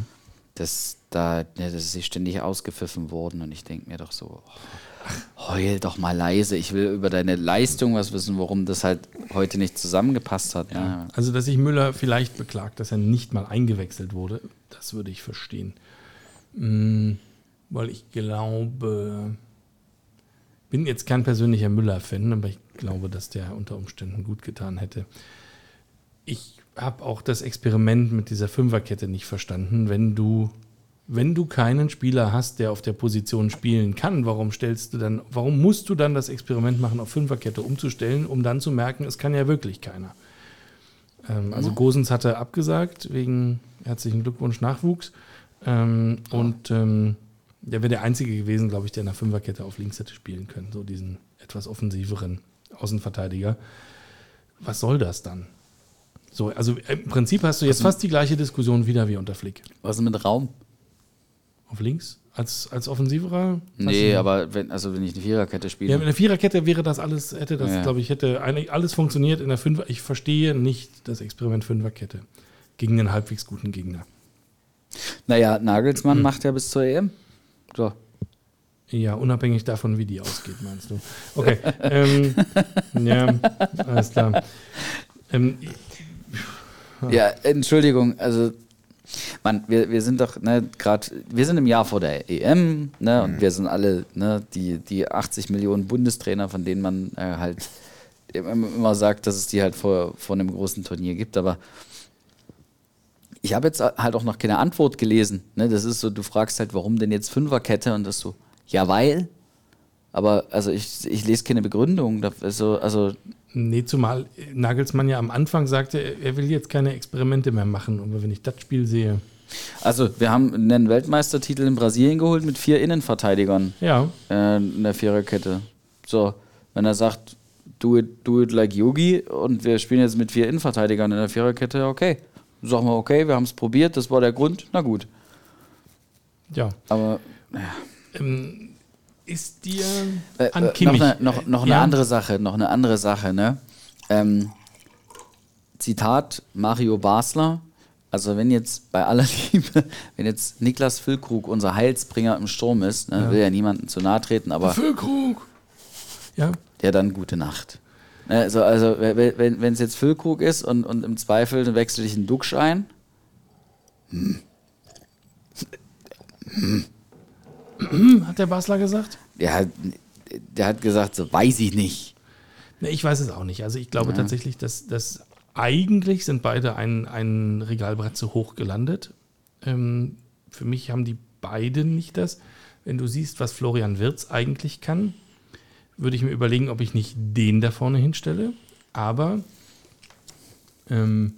Dass, da, ja, dass sie ständig ausgepfiffen wurden. Und ich denke mir doch so, oh, heul doch mal leise. Ich will über deine Leistung was wissen, warum das halt heute nicht zusammengepasst hat. Ja. Also, dass sich Müller vielleicht beklagt, dass er nicht mal eingewechselt wurde, das würde ich verstehen. Mm, weil ich glaube, bin jetzt kein persönlicher Müller-Fan, aber ich glaube, dass der unter Umständen gut getan hätte. Ich habe auch das Experiment mit dieser Fünferkette nicht verstanden. Wenn du, wenn du keinen Spieler hast, der auf der Position spielen kann, warum stellst du dann, warum musst du dann das Experiment machen, auf Fünferkette umzustellen, um dann zu merken, es kann ja wirklich keiner. Ähm, also Gosens hatte abgesagt wegen herzlichen Glückwunsch Nachwuchs. Ähm, Und ähm, der wäre der Einzige gewesen, glaube ich, der in der Fünferkette auf links hätte spielen können. So diesen etwas offensiveren Außenverteidiger. Was soll das dann? So, also im Prinzip hast du jetzt fast die gleiche Diskussion wieder wie unter Flick. Was ist mit Raum? Auf links? Als, als offensiverer? Nee, aber wenn, also wenn ich eine Viererkette spiele. Ja, in der Viererkette wäre das alles, hätte das, Ja. glaube ich, hätte eigentlich alles funktioniert in der Fünfer. Ich verstehe nicht das Experiment Fünferkette gegen einen halbwegs guten Gegner. Naja, Nagelsmann Hm. macht ja bis zur EM. So. Ja, unabhängig davon, wie die ausgeht, meinst du? Okay. ähm, <laughs> ja, alles klar. Ähm, Ja, Entschuldigung, also Mann, wir, wir sind doch, ne, gerade, wir sind im Jahr vor der EM, ne, und wir sind alle, ne, die, die 80 Millionen Bundestrainer, von denen man äh, halt immer, immer sagt, dass es die halt vor, vor einem großen Turnier gibt, aber ich habe jetzt halt auch noch keine Antwort gelesen. Ne? Das ist so, du fragst halt, warum denn jetzt Fünferkette und das so, ja, weil. Aber also ich, ich lese keine Begründung. Also, also nee, zumal Nagelsmann ja am Anfang sagte, er will jetzt keine Experimente mehr machen. Und wenn ich das Spiel sehe, Also, wir haben einen Weltmeistertitel in Brasilien geholt mit vier Innenverteidigern ja, äh, in der Viererkette. So, wenn er sagt, do it, do it like Yogi und wir spielen jetzt mit vier Innenverteidigern in der Viererkette, okay. Sagen wir, okay, wir haben es probiert, das war der Grund, na gut. ja. Aber Ähm, ist dir äh, an äh, Kimmich... noch eine, noch, noch eine Ja. andere Sache, noch eine andere Sache, ne? Ähm, Zitat Mario Basler, also wenn jetzt bei aller <laughs> Liebe, wenn jetzt Niklas Füllkrug unser Heilsbringer im Sturm ist, ne, will ja niemandem zu nahe treten, aber Füllkrug! Ja, ja, dann gute Nacht. Ne, Also, also wenn es jetzt Füllkrug ist und, und im Zweifel wechsel ich einen Duxch ein, hat der Basler gesagt? der hat, der hat gesagt, so weiß ich nicht. Ne, ich weiß es auch nicht. Also ich glaube tatsächlich, dass, dass eigentlich sind beide ein, ein Regalbrett zu hoch gelandet. Ähm, für mich haben die beiden nicht das. Wenn du siehst, was Florian Wirz eigentlich kann, würde ich mir überlegen, ob ich nicht den da vorne hinstelle. Aber ähm,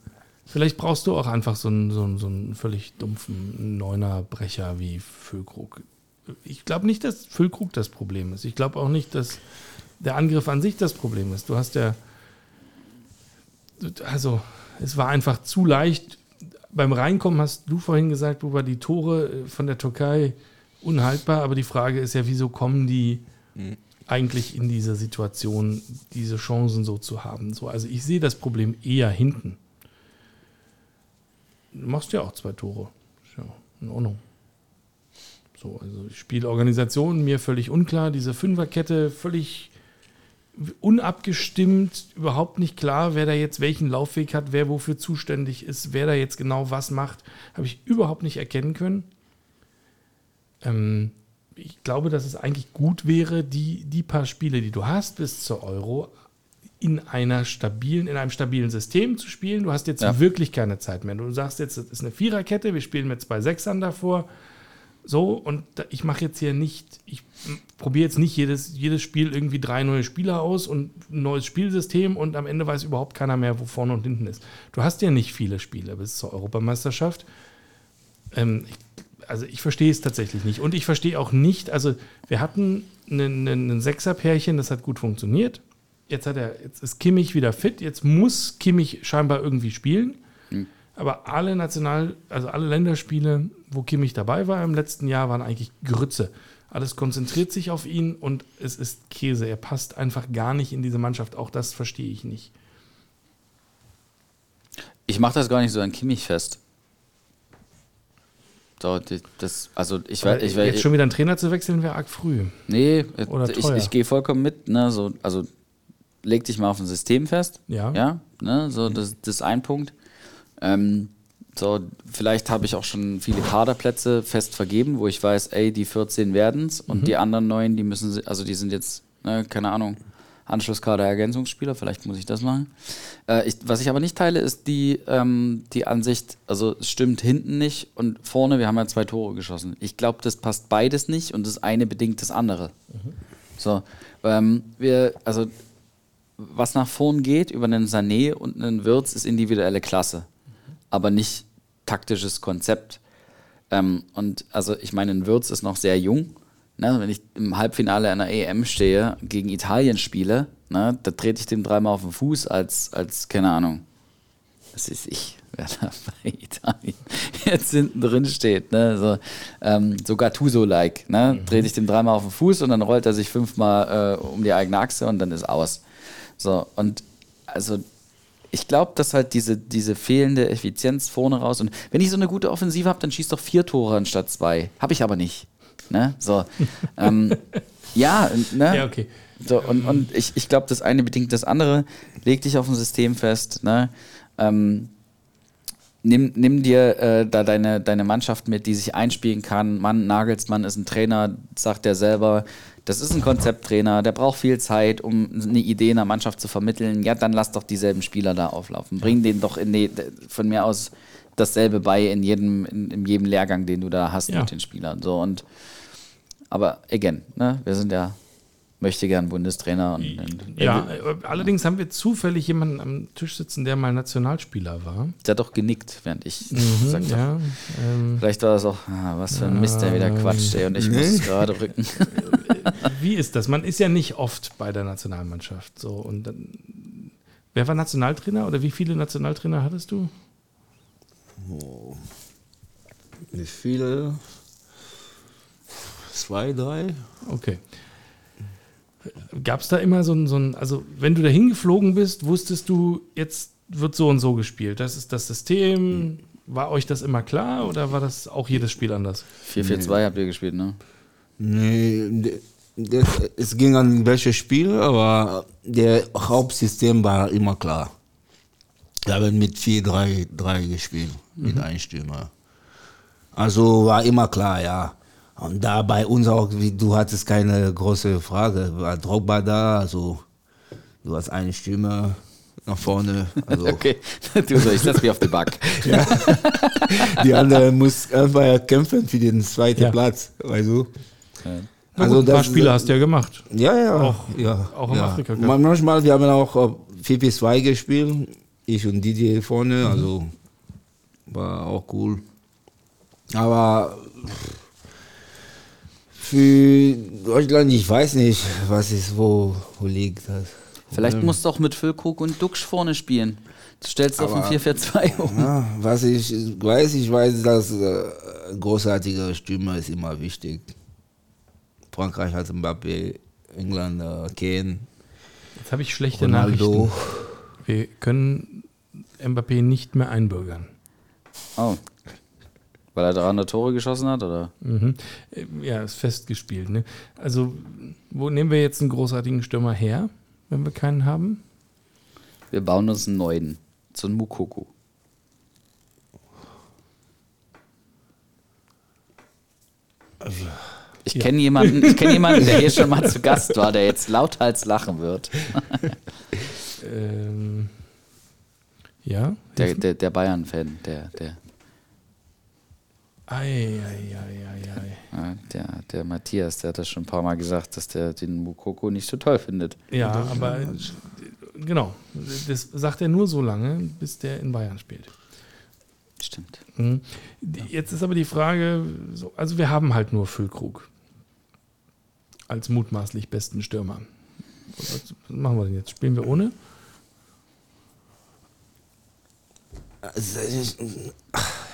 vielleicht brauchst du auch einfach so einen, so einen, so einen völlig dumpfen Neunerbrecher wie Füllkrug. Ich glaube nicht, dass Füllkrug das Problem ist. Ich glaube auch nicht, dass der Angriff an sich das Problem ist. Du hast ja, also es war einfach zu leicht. Beim Reinkommen hast du vorhin gesagt, wo war die Tore äh, von der Türkei unhaltbar, aber die Frage ist ja, wieso kommen die eigentlich in dieser Situation, diese Chancen so zu haben? So, also ich sehe das Problem eher hinten. Du machst ja auch zwei Tore. Ist ja in Ordnung. So, also Spielorganisation mir völlig unklar, diese Fünferkette völlig unabgestimmt, überhaupt nicht klar, wer da jetzt welchen Laufweg hat, wer wofür zuständig ist, wer da jetzt genau was macht, habe ich überhaupt nicht erkennen können. Ähm, ich glaube, dass es eigentlich gut wäre, die, die paar Spiele, die du hast bis zur Euro, in einer stabilen, in einem stabilen System zu spielen. Du hast jetzt Ja. wirklich keine Zeit mehr. Du sagst jetzt, das ist eine Viererkette, wir spielen mit zwei Sechsern davor. So, und ich mache jetzt hier nicht, ich probiere jetzt nicht jedes, jedes Spiel irgendwie drei neue Spieler aus und ein neues Spielsystem und am Ende weiß überhaupt keiner mehr, wo vorne und hinten ist. Du hast ja nicht viele Spiele bis zur Europameisterschaft. Ähm, ich, also ich verstehe es tatsächlich nicht. Und ich verstehe auch nicht, also wir hatten einen Sechser-Pärchen, das hat gut funktioniert. Jetzt, hat er, jetzt ist Kimmich wieder fit, jetzt muss Kimmich scheinbar irgendwie spielen. Aber alle National, also alle Länderspiele, wo Kimmich dabei war im letzten Jahr, waren eigentlich Grütze. Alles konzentriert sich auf ihn und es ist Käse. Er passt einfach gar nicht in diese Mannschaft. Auch das verstehe ich nicht. Ich mache das gar nicht so an Kimmich fest. Die- das, also ich werde, ich jetzt werde, schon wieder einen Trainer zu wechseln, wäre arg früh. nee, Oder ich, teuer. ich gehe vollkommen mit, ne, so, also leg dich mal auf ein System fest, Ja. ja, ne, so, das, das ist ein Punkt. Ähm, so, vielleicht habe ich auch schon viele Kaderplätze fest vergeben, wo ich weiß, ey, die 14 werden's und Mhm. die anderen neun, die müssen, also die sind jetzt, ne, keine Ahnung, Anschlusskader Ergänzungsspieler, vielleicht muss ich das machen. Äh, ich, was ich aber nicht teile, ist die, ähm, die Ansicht, also es stimmt hinten nicht und vorne, wir haben ja zwei Tore geschossen. Ich glaube, das passt beides nicht und das eine bedingt das andere. So, ähm, wir, also was nach vorn geht über einen Sané und einen Wirtz ist individuelle Klasse, aber nicht taktisches Konzept. Ähm, und also ich meine, ein Wirtz ist noch sehr jung. Ne? Wenn ich im Halbfinale einer EM stehe, gegen Italien spiele, ne? da trete ich dem dreimal auf den Fuß als, als keine Ahnung, was ist ich, wer da bei Italien <laughs> jetzt hinten drin steht. Ne? So, ähm, so Gattuso-like. Ne? Trete ich dem dreimal auf den Fuß und dann rollt er sich fünfmal äh, um die eigene Achse und dann ist aus. So, und also ich glaube, dass halt diese, diese fehlende Effizienz vorne raus und wenn ich so eine gute Offensive habe, dann schießt doch vier Tore anstatt zwei. Habe ich aber nicht. Ne? So. ähm, ja, ne? Ja, okay. So, und, und ich, ich glaube, das eine bedingt das andere. Leg dich auf ein System fest. Ne? Ähm, nimm, nimm dir äh, da deine, deine Mannschaft mit, die sich einspielen kann. Mann, Nagelsmann ist ein Trainer, sagt er selber. Das ist ein Konzepttrainer, der braucht viel Zeit, um eine Idee in der Mannschaft zu vermitteln. Ja, dann lass doch dieselben Spieler da auflaufen. Bring denen doch in die, von mir aus dasselbe bei in jedem, in, in jedem Lehrgang, den du da hast Ja. mit den Spielern. So, und, aber again, ne, wir sind ja möchte gern Bundestrainer. Und, und Ja, äh, allerdings haben wir zufällig jemanden am Tisch sitzen, der mal Nationalspieler war. Der hat doch genickt, während ich <laughs> gesagt habe. Ja, ähm, Vielleicht war das auch, ah, was für ein Mist, der wieder quatscht, ey, und ich muss gerade rücken. <laughs> wie ist das? Man ist ja nicht oft bei der Nationalmannschaft. So, und dann, wer war Nationaltrainer oder wie viele Nationaltrainer hattest du? Wie viele? Zwei, drei? Okay. Gab es da immer so ein, so ein, also wenn du da hingeflogen bist, wusstest du, jetzt wird so und so gespielt. Das ist das System, War euch das immer klar oder war das auch jedes Spiel anders? 4-4-2 habt ihr gespielt, ne? Nee, das, es ging an welche Spiele, aber der Hauptsystem war immer klar. Wir haben mit 4-3-3 gespielt, mit einem Stürmer. Also war immer klar, ja. Und da bei uns auch, wie du hattest keine große Frage, war Drogba da, also du hast eine Stimme nach vorne. Also <laughs> Okay, du so, ich lass mich auf die Back. <laughs> die andere muss einfach kämpfen für den zweiten Ja. Platz, weißt du? Na Also gut, ein paar Spiele hast du ja gemacht. Ja, ja. Auch- ja, auch im ja. Afrika Manchmal, wir haben auch äh, 4-2 gespielt, ich und Didier vorne, also war auch cool. Aber für Deutschland, ich weiß nicht, was ist, wo, wo liegt das. Vielleicht Problem. musst du auch mit Füllkrug und Duxch vorne spielen. Du stellst auf ein Aber- 4-4-2 um. Ja, was ich weiß, ich weiß, dass äh, großartige Stimme ist immer wichtig. Frankreich hat Mbappé, England, äh, Kane, Jetzt habe ich schlechte Ronaldo. Nachrichten. Wir können Mbappé nicht mehr einbürgern. Oh. Weil er 300 Tore geschossen hat, oder? Mhm. Ja, ist festgespielt. Ne? Also, wo nehmen wir jetzt einen großartigen Stürmer her, wenn wir keinen haben? Wir bauen uns einen neuen. So einen Mukoko. Ich kenne jemanden, ich kenne jemanden, der hier schon mal zu Gast war, der jetzt lauthals lachen wird. <laughs> <laughs> Ähm, ja? Der, der, der Bayern-Fan, der, der, Ei, ei, ei, ei, ei. ja, der, der Matthias, der hat das schon ein paar Mal gesagt, dass der den Mukoko nicht so toll findet. Ja, aber genau. Das sagt er nur so lange, bis der in Bayern spielt. Stimmt. Mhm. Jetzt ist aber die Frage, so, also wir haben halt nur Füllkrug als mutmaßlich besten Stürmer. Was machen wir denn jetzt? Spielen wir ohne? Es ist-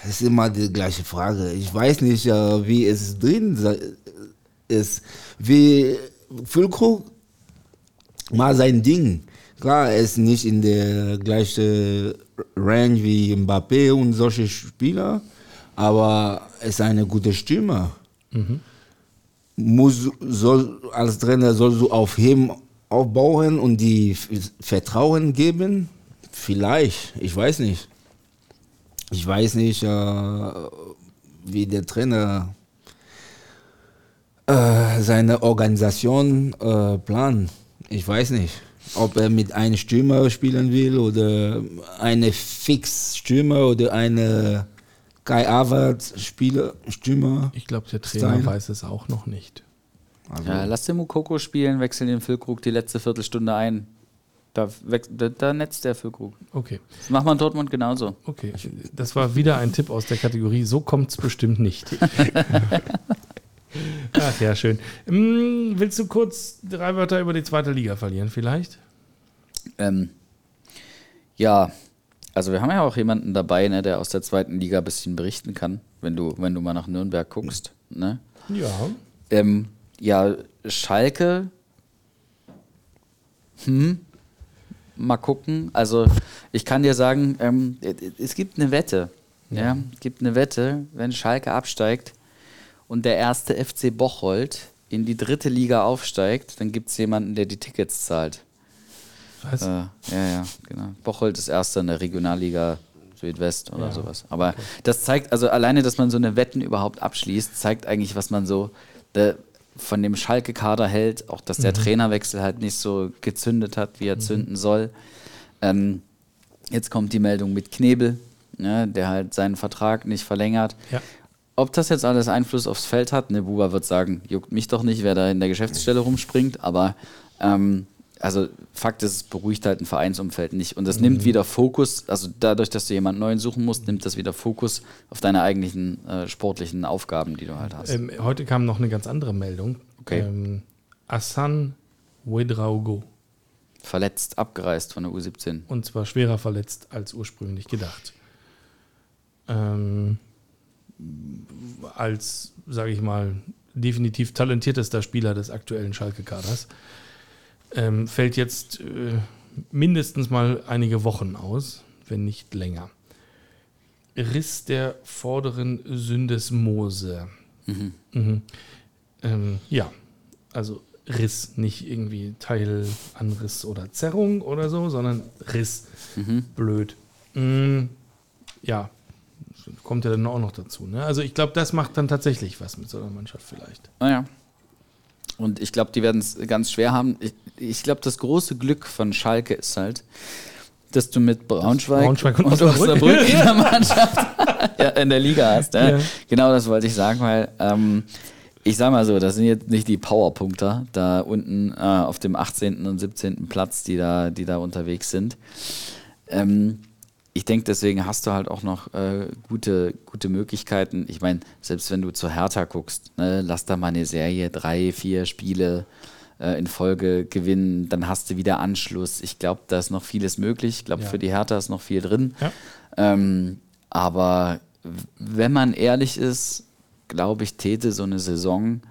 es ist immer die gleiche Frage. Ich weiß nicht, äh, wie es drin ist. Wie Füllkrug mal sein Ding. Klar, er ist nicht in der gleichen Range wie Mbappé und solche Spieler, aber er ist eine gute Stimme. Muss, soll, als Trainer sollst du auf ihm aufbauen und die Vertrauen geben? Vielleicht, ich weiß nicht. Ich weiß nicht, äh, wie der Trainer äh, seine Organisation äh, plant. Ich weiß nicht, ob er mit einem Stürmer spielen will oder eine Fix-Stürmer oder eine Kai Havertz Spieler Stürmer. Ich glaube, der Trainer Stein. weiß es auch noch nicht. Also, Ja, lass den Mukoko spielen, wechsel den Füllkrug die letzte Viertelstunde ein. Da, da, da netzt der Füllkrug. Okay, Das macht man in Dortmund genauso. okay. Das war wieder ein Tipp aus der Kategorie, so kommt es bestimmt nicht. <laughs> <laughs> Ach ja, schön. Hm, willst du kurz drei Wörter über die zweite Liga verlieren, vielleicht? Ähm, ja, also wir haben ja auch jemanden dabei, ne, der aus der zweiten Liga ein bisschen berichten kann, wenn du, wenn du mal nach Nürnberg guckst. Ne? Ja. Ähm, ja, Schalke. Hm. Mal gucken. Also, ich kann dir sagen, ähm, es gibt eine Wette. Ja. es gibt eine Wette, wenn Schalke absteigt und der erste FC Bocholt in die dritte Liga aufsteigt, dann gibt es jemanden, der die Tickets zahlt. Was? Äh, ja, ja, genau. Bocholt ist erster in der Regionalliga Südwest oder Ja, sowas. Aber das zeigt, also alleine, dass man so eine Wetten überhaupt abschließt, zeigt eigentlich, was man so von dem Schalke-Kader hält. Auch, dass der Trainerwechsel halt nicht so gezündet hat, wie er zünden soll. Ähm, jetzt kommt die Meldung mit Knebel, ne, der halt seinen Vertrag nicht verlängert. Ja. Ob das jetzt alles Einfluss aufs Feld hat, ne, Buba wird sagen, juckt mich doch nicht, wer da in der Geschäftsstelle rumspringt, aber ähm, also Fakt ist, es beruhigt halt ein Vereinsumfeld nicht. Und das Mhm. nimmt wieder Fokus, also dadurch, dass du jemanden neuen suchen musst, nimmt das wieder Fokus auf deine eigentlichen äh, sportlichen Aufgaben, die du halt hast. Ähm, heute kam noch eine ganz andere Meldung. Okay. Ähm, Hassan Ouedraogo. Verletzt, abgereist von der U17. Und zwar schwerer verletzt als ursprünglich gedacht. Ähm, als, sage ich mal, definitiv talentiertester Spieler des aktuellen Schalke-Kaders. Ähm, fällt jetzt äh, mindestens mal einige Wochen aus, wenn nicht länger. Riss der vorderen Syndesmose. Mhm. Ähm, ja, also Riss, nicht irgendwie Teilanriss oder Zerrung oder so, sondern Riss. Blöd. Mm, ja, kommt ja dann auch noch dazu. Ne? Also ich glaube, das macht dann tatsächlich was mit so einer Mannschaft vielleicht. Naja. Und ich glaube, die werden es ganz schwer haben. Ich, ich glaube, das große Glück von Schalke ist halt, dass du mit Braunschweig, Braunschweig und Osnabrück. in der <laughs> Mannschaft, ja, in der Liga hast. Ja. Ja. Genau das wollte ich sagen, weil ähm, ich sag mal so, das sind jetzt nicht die Powerpunkter da unten äh, auf dem 18. und 17. Platz, die da, die da unterwegs sind. Ähm, ich denke, deswegen hast du halt auch noch äh, gute, gute Möglichkeiten. Ich meine, selbst wenn du zu Hertha guckst, ne, lass da mal eine Serie, drei, vier Spiele äh, in Folge gewinnen, dann hast du wieder Anschluss. Ich glaube, da ist noch vieles möglich. Ich glaube, Ja. für die Hertha ist noch viel drin. Ja. Ähm, aber wenn man ehrlich ist, glaube ich, täte so eine Saison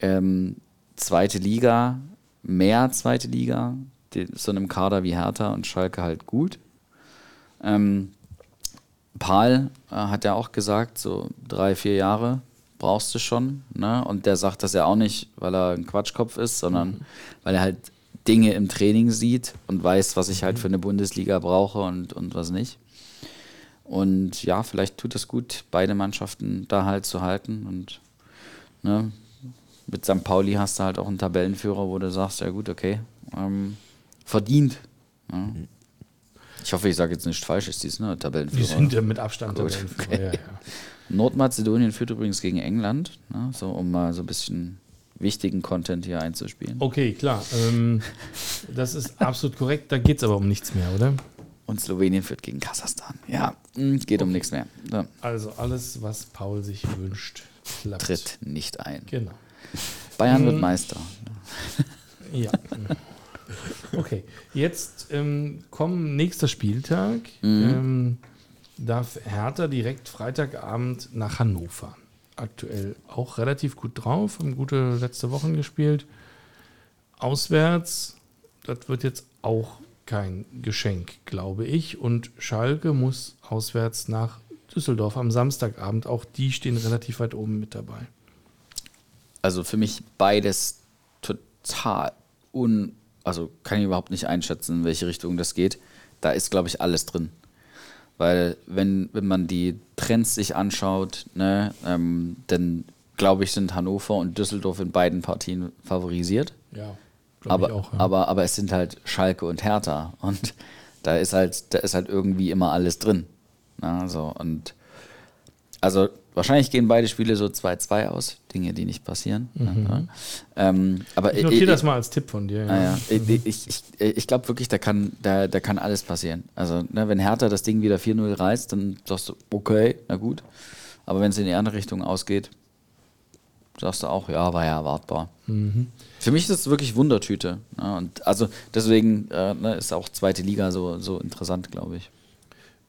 ähm, zweite Liga, mehr zweite Liga, die, so einem Kader wie Hertha und Schalke halt gut. Ähm, Paul äh, hat ja auch gesagt, so drei, vier Jahre brauchst du schon. Ne? Und der sagt das ja auch nicht, weil er ein Quatschkopf ist, sondern weil er halt Dinge im Training sieht und weiß, was ich halt für eine Bundesliga brauche und, und was nicht. Und ja, vielleicht tut es gut, beide Mannschaften da halt zu halten. Und ne, mit St. Pauli hast du halt auch einen Tabellenführer, wo du sagst, ja gut, okay, ähm, verdient. Ja. Ich hoffe, ich sage jetzt nichts Falsches, die ist ne, Wir Tabellenführer. sind ja mit Abstand Gut, Tabellenführer, okay. ja, ja. Nordmazedonien führt übrigens gegen England, ne, so um mal so ein bisschen wichtigen Content hier einzuspielen. Okay, klar. Ähm, das ist absolut korrekt. Da geht es aber um nichts mehr, oder? Und Slowenien führt gegen Kasachstan. Ja, mh, geht um nichts mehr. So, Also alles, was Paul sich wünscht, klappt. tritt nicht ein. Genau. Bayern wird Meister. Ja. <laughs> Okay, jetzt ähm, kommen nächster Spieltag. Mhm. Ähm, darf Hertha direkt Freitagabend nach Hannover. Aktuell auch relativ gut drauf, haben gute letzte Wochen gespielt. Auswärts, das wird jetzt auch kein Geschenk, glaube ich. Und Schalke muss auswärts nach Düsseldorf am Samstagabend. Auch die stehen relativ weit oben mit dabei. Also für mich beides total un. Also kann ich überhaupt nicht einschätzen, in welche Richtung das geht. Da ist, glaube ich, alles drin. Weil, wenn, wenn man die Trends sich anschaut, ne, ähm, dann glaube ich, sind Hannover und Düsseldorf in beiden Partien favorisiert. Ja, aber, ich auch. Ja. aber, aber es sind halt Schalke und Hertha. Und da ist halt, da ist halt irgendwie immer alles drin. Na, so, und also wahrscheinlich gehen beide Spiele so 2-2 aus. Dinge, die nicht passieren. Ja. Ähm, aber Mhm. ich notiere das mal als Tipp von dir. Ah, ja. Ich, ich, ich, ich glaube wirklich, da kann, da, da kann alles passieren. Also, ne, wenn Hertha das Ding wieder 4-0 reißt, dann sagst du, okay, na gut. Aber wenn es in die andere Richtung ausgeht, sagst du auch, ja, war ja erwartbar. Für mich ist es wirklich Wundertüte. Ja, und also deswegen äh, ne, ist auch zweite Liga so, so interessant, glaube ich.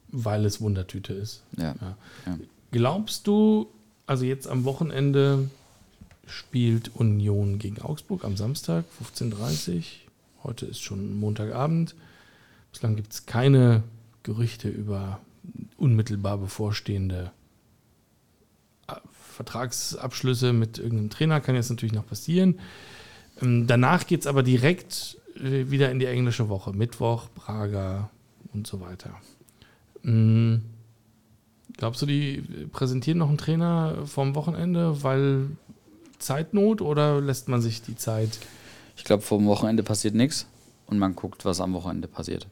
Weil es Wundertüte ist. Ja. Ja. Glaubst du, also jetzt am Wochenende spielt Union gegen Augsburg am Samstag, 15.30 Uhr. Heute ist schon Montagabend. Bislang gibt es keine Gerüchte über unmittelbar bevorstehende äh, Vertragsabschlüsse mit irgendeinem Trainer. Kann jetzt natürlich noch passieren. Ähm, Danach geht es aber direkt äh, wieder in die englische Woche. Mittwoch, Prager und so weiter. Mm, Glaubst du, die präsentieren noch einen Trainer vom Wochenende, weil Zeitnot oder lässt man sich die Zeit? Ich glaube, vor dem Wochenende passiert nichts und man guckt, was am Wochenende passiert.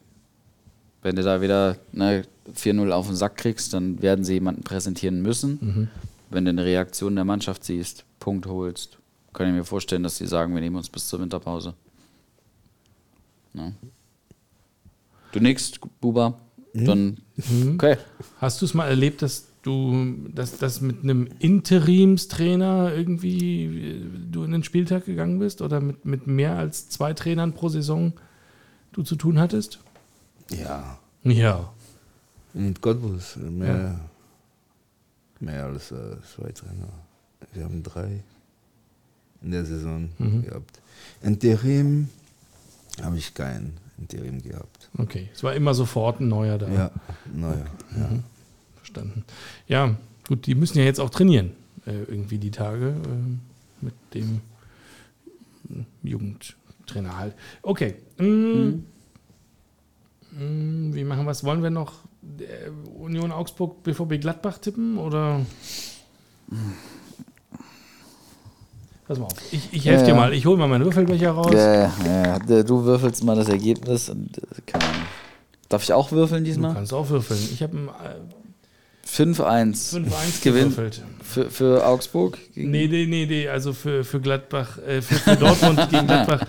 Wenn du da wieder ne, 4-0 auf den Sack kriegst, dann werden sie jemanden präsentieren müssen. Wenn du eine Reaktion der Mannschaft siehst, Punkt holst, kann ich mir vorstellen, dass sie sagen, wir nehmen uns bis zur Winterpause. Ne? Du nix, Buba? Dann, okay. Hast du es mal erlebt, dass du, dass das mit einem Interimstrainer irgendwie äh, du in den Spieltag gegangen bist oder mit, mit mehr als zwei Trainern pro Saison du zu tun hattest? Ja, Ja. in Cottbus mehr, mehr als äh, zwei Trainer. Wir haben drei in der Saison gehabt. Interim habe ich kein Interim gehabt. Okay. Es war immer sofort ein neuer da. Ja, naja, ja. Verstanden. Ja, gut, die müssen ja jetzt auch trainieren, äh, irgendwie die Tage äh, mit dem Jugendtrainer halt. Okay. Mm, mm, wie machen wir es? Wollen wir noch äh, Union Augsburg BVB Gladbach tippen oder? Pass mal auf, ich, ich helfe Ja, dir mal. Ich hole mal meinen Würfelbecher raus. Ja, ja. Du würfelst mal das Ergebnis. Und, äh. Darf ich auch würfeln Du diesmal? kannst auch würfeln. Ich habe ein äh, 5-1. 5-1 <laughs> Gewinn gewürfelt. für, für Augsburg? gegen- Nee, nee, nee, nee, also für, für Gladbach, äh, für, für Dortmund <laughs> gegen Gladbach.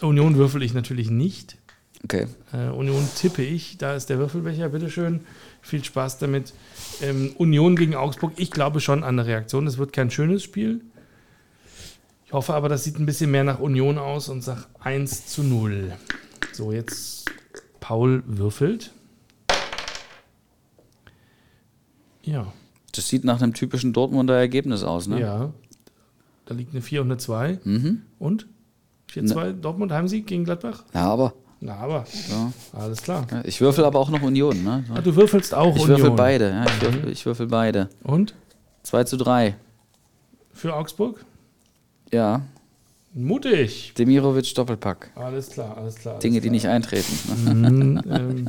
Union würfel ich natürlich nicht. Okay. Äh, Union tippe ich. Da ist der Würfelbecher, bitteschön. Viel Spaß damit. Ähm, Union gegen Augsburg. Ich glaube schon an eine Reaktion. Es wird kein schönes Spiel. Ich hoffe aber, das sieht ein bisschen mehr nach Union aus und sag 1 zu 0. So, jetzt Paul würfelt. Ja, Das sieht nach einem typischen Dortmunder Ergebnis aus, ne? ja. Da liegt eine 4 und eine 2. Mhm. Und? 4-2 Dortmund Heimsieg gegen Gladbach? Ja, aber. Na, aber Ja. alles klar. Ja, Ich würfel aber auch noch Union, ne? Ah, du würfelst auch Ich Union. würfel beide, ja, ich, würfel, ich würfel beide. Und? 2 zu 3. Für Augsburg? Ja. Mutig. Demirovic Doppelpack. Alles klar, alles klar. Alles Dinge, die klar. nicht eintreten. Mhm, ähm,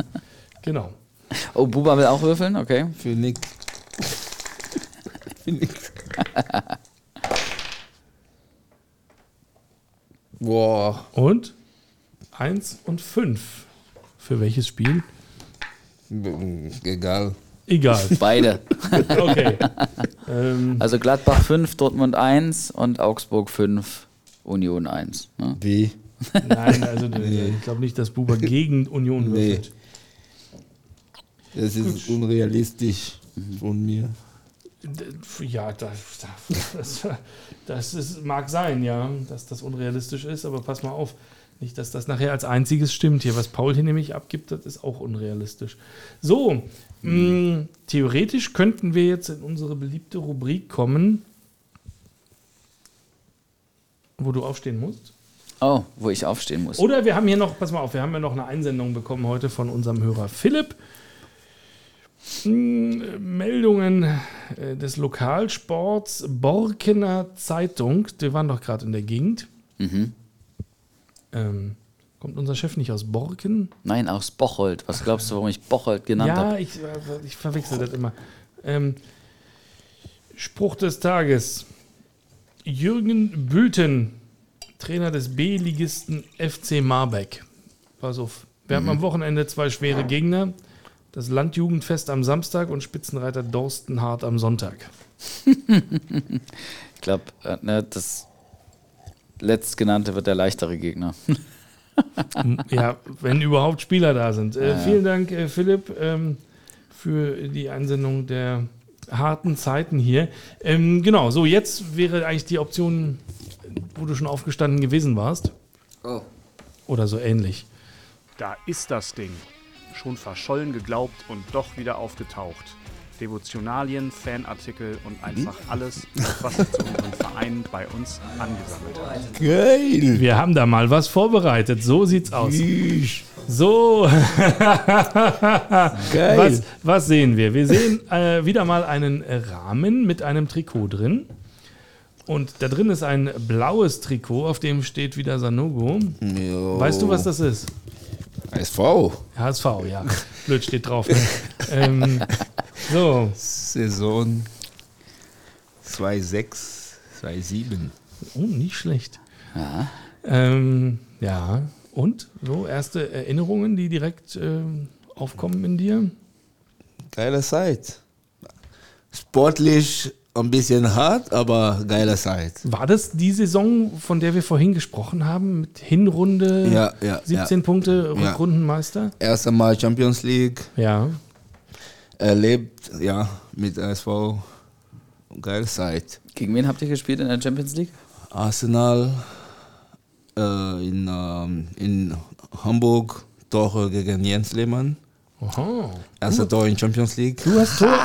genau. Oh, Buba will auch würfeln? Okay. Für Nick. Für Nick. Boah. Und? Eins und fünf. Für welches Spiel? Egal. Egal. <laughs> Beide. Okay. <laughs> ähm, Also Gladbach 5, Dortmund 1 und Augsburg 5, Union 1. Ne? Wie? nein, also ich glaube nicht, dass Buber gegen Union Nee. würfelt. Das ist unrealistisch von mir. Ja, das, das, das ist, mag sein, ja, dass das unrealistisch ist, aber pass mal auf. Nicht, dass das nachher als einziges stimmt hier. Was Paul hier nämlich abgibt, das ist auch unrealistisch. So, mh, theoretisch könnten wir jetzt in unsere beliebte Rubrik kommen, wo du aufstehen musst. Oh, wo ich aufstehen muss. Oder wir haben hier noch, pass mal auf, wir haben ja noch eine Einsendung bekommen heute von unserem Hörer Philipp. Hm, Meldungen äh, des Lokalsports Borkener Zeitung. Wir waren doch gerade in der Gegend. Mhm. Ähm, kommt unser Chef nicht aus Borken? Nein, aus Bocholt. Was glaubst du, warum ich Bocholt genannt Ja, habe? ich, äh, ich verwechsel das immer. Ähm, Spruch des Tages. Jürgen Bülten, Trainer des B-Ligisten FC Marbeck. Pass auf. Wir haben am Wochenende zwei schwere Gegner. Das Landjugendfest am Samstag und Spitzenreiter Dorstenhardt am Sonntag. <laughs> Ich glaube, äh, ne, das letztgenannte wird der leichtere Gegner. Ja, wenn überhaupt Spieler da sind. Äh, ja. Vielen Dank, äh, Philipp, ähm, für die Einsendung der harten Zeiten hier. Ähm, genau, so jetzt wäre eigentlich die Option, wo du schon aufgestanden gewesen warst. Oh. Oder so ähnlich. Da ist das Ding. Schon verschollen geglaubt und doch wieder aufgetaucht. Devotionalien, Fanartikel und einfach alles, was sich zu unserem Verein bei uns angesammelt hat. Geil. Wir haben da mal was vorbereitet. So sieht's aus. Ich. So, Geil. was, was sehen wir? Wir sehen äh, wieder mal einen Rahmen mit einem Trikot drin. Und da drin ist ein blaues Trikot, auf dem steht wieder Sanogo. Jo. Weißt du, was das ist? SV. HSV, ja. Blöd steht drauf. Ne? <laughs> ähm, so, Saison 2,6, 2,7. oh, nicht schlecht. Ja. Ähm, ja, und so erste Erinnerungen, die direkt ähm, aufkommen in dir? Geile Zeit. Sportlich ein bisschen hart, aber geile Zeit. War das die Saison, von der wir vorhin gesprochen haben, mit Hinrunde Ja, ja, 17 ja. Punkte Ja. Rückrundenmeister? Erste Mal Champions League Ja. erlebt, ja, mit SV. Geile Zeit. Gegen wen habt ihr gespielt in der Champions League? Arsenal äh, in, ähm, in Hamburg, Tore gegen Jens Lehmann. Aha. Erster Tor in Champions League. Du hast, Tor,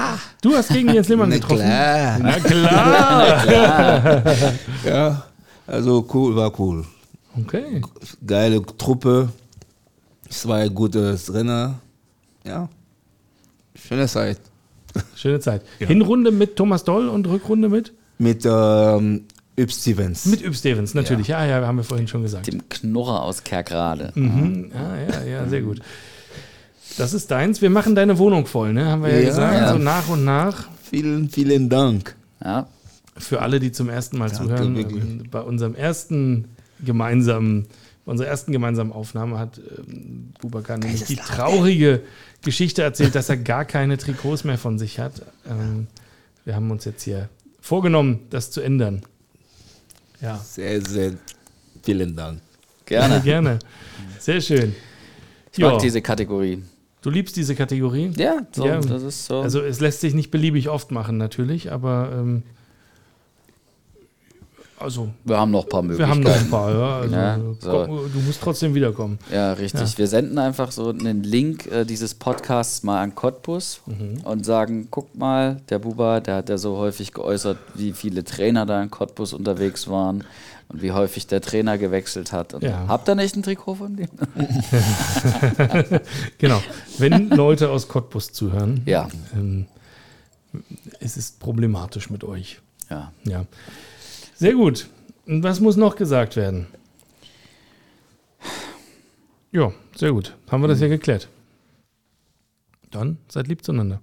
du hast gegen Jens Lehmann Na getroffen. klar. Na klar. <laughs> Ja, also cool, war cool. Okay. Geile Truppe, zwei gute Trainer. Ja, schöne Zeit. <laughs> Schöne Zeit. Hinrunde mit Thomas Doll und Rückrunde mit? Mit ähm, Üb Stevens. Mit Üb Stevens, natürlich. Ja. ja, haben wir vorhin schon gesagt. Dem Knurrer aus Kerkrade. Mhm. Ja, ja, ja, sehr gut. Das ist deins. Wir machen deine Wohnung voll, ne? Haben wir ja, Ja. gesagt. Ja. So nach und nach. Vielen, vielen Dank. Ja. Für alle, die zum ersten Mal Danke, zuhören, wirklich. ähm, bei unserem ersten gemeinsamen, bei unserer ersten gemeinsamen Aufnahme hat ähm, Bubakar nämlich die traurige Geschichte erzählt, dass er gar keine Trikots mehr von sich hat. Ähm, wir haben uns jetzt hier vorgenommen, das zu ändern. Ja, Sehr, sehr vielen Dank. Gerne. gerne. Sehr schön. Ich mag Ja. diese Kategorie. Du liebst diese Kategorie? Ja, so, Ja, das ist so. Also es lässt sich nicht beliebig oft machen natürlich, aber ähm, also wir haben noch ein paar wir Möglichkeiten. haben noch ein paar. Ja, also, Ja, so. komm, du musst trotzdem wiederkommen. Ja, richtig. Wir senden einfach so einen Link äh, dieses Podcasts mal an Cottbus Mhm. und sagen, guck mal, der Buba, der hat ja so häufig geäußert, wie viele Trainer da in Cottbus unterwegs waren und wie häufig der Trainer gewechselt hat. Ja. Habt ihr nicht ein Trikot von dem? <laughs> Genau. Wenn Leute aus Cottbus zuhören, Ja, ähm, es ist problematisch mit euch. ja. Ja. Sehr gut. Und was muss noch gesagt werden? Ja, sehr gut. Haben wir das ja geklärt. Dann seid lieb zueinander.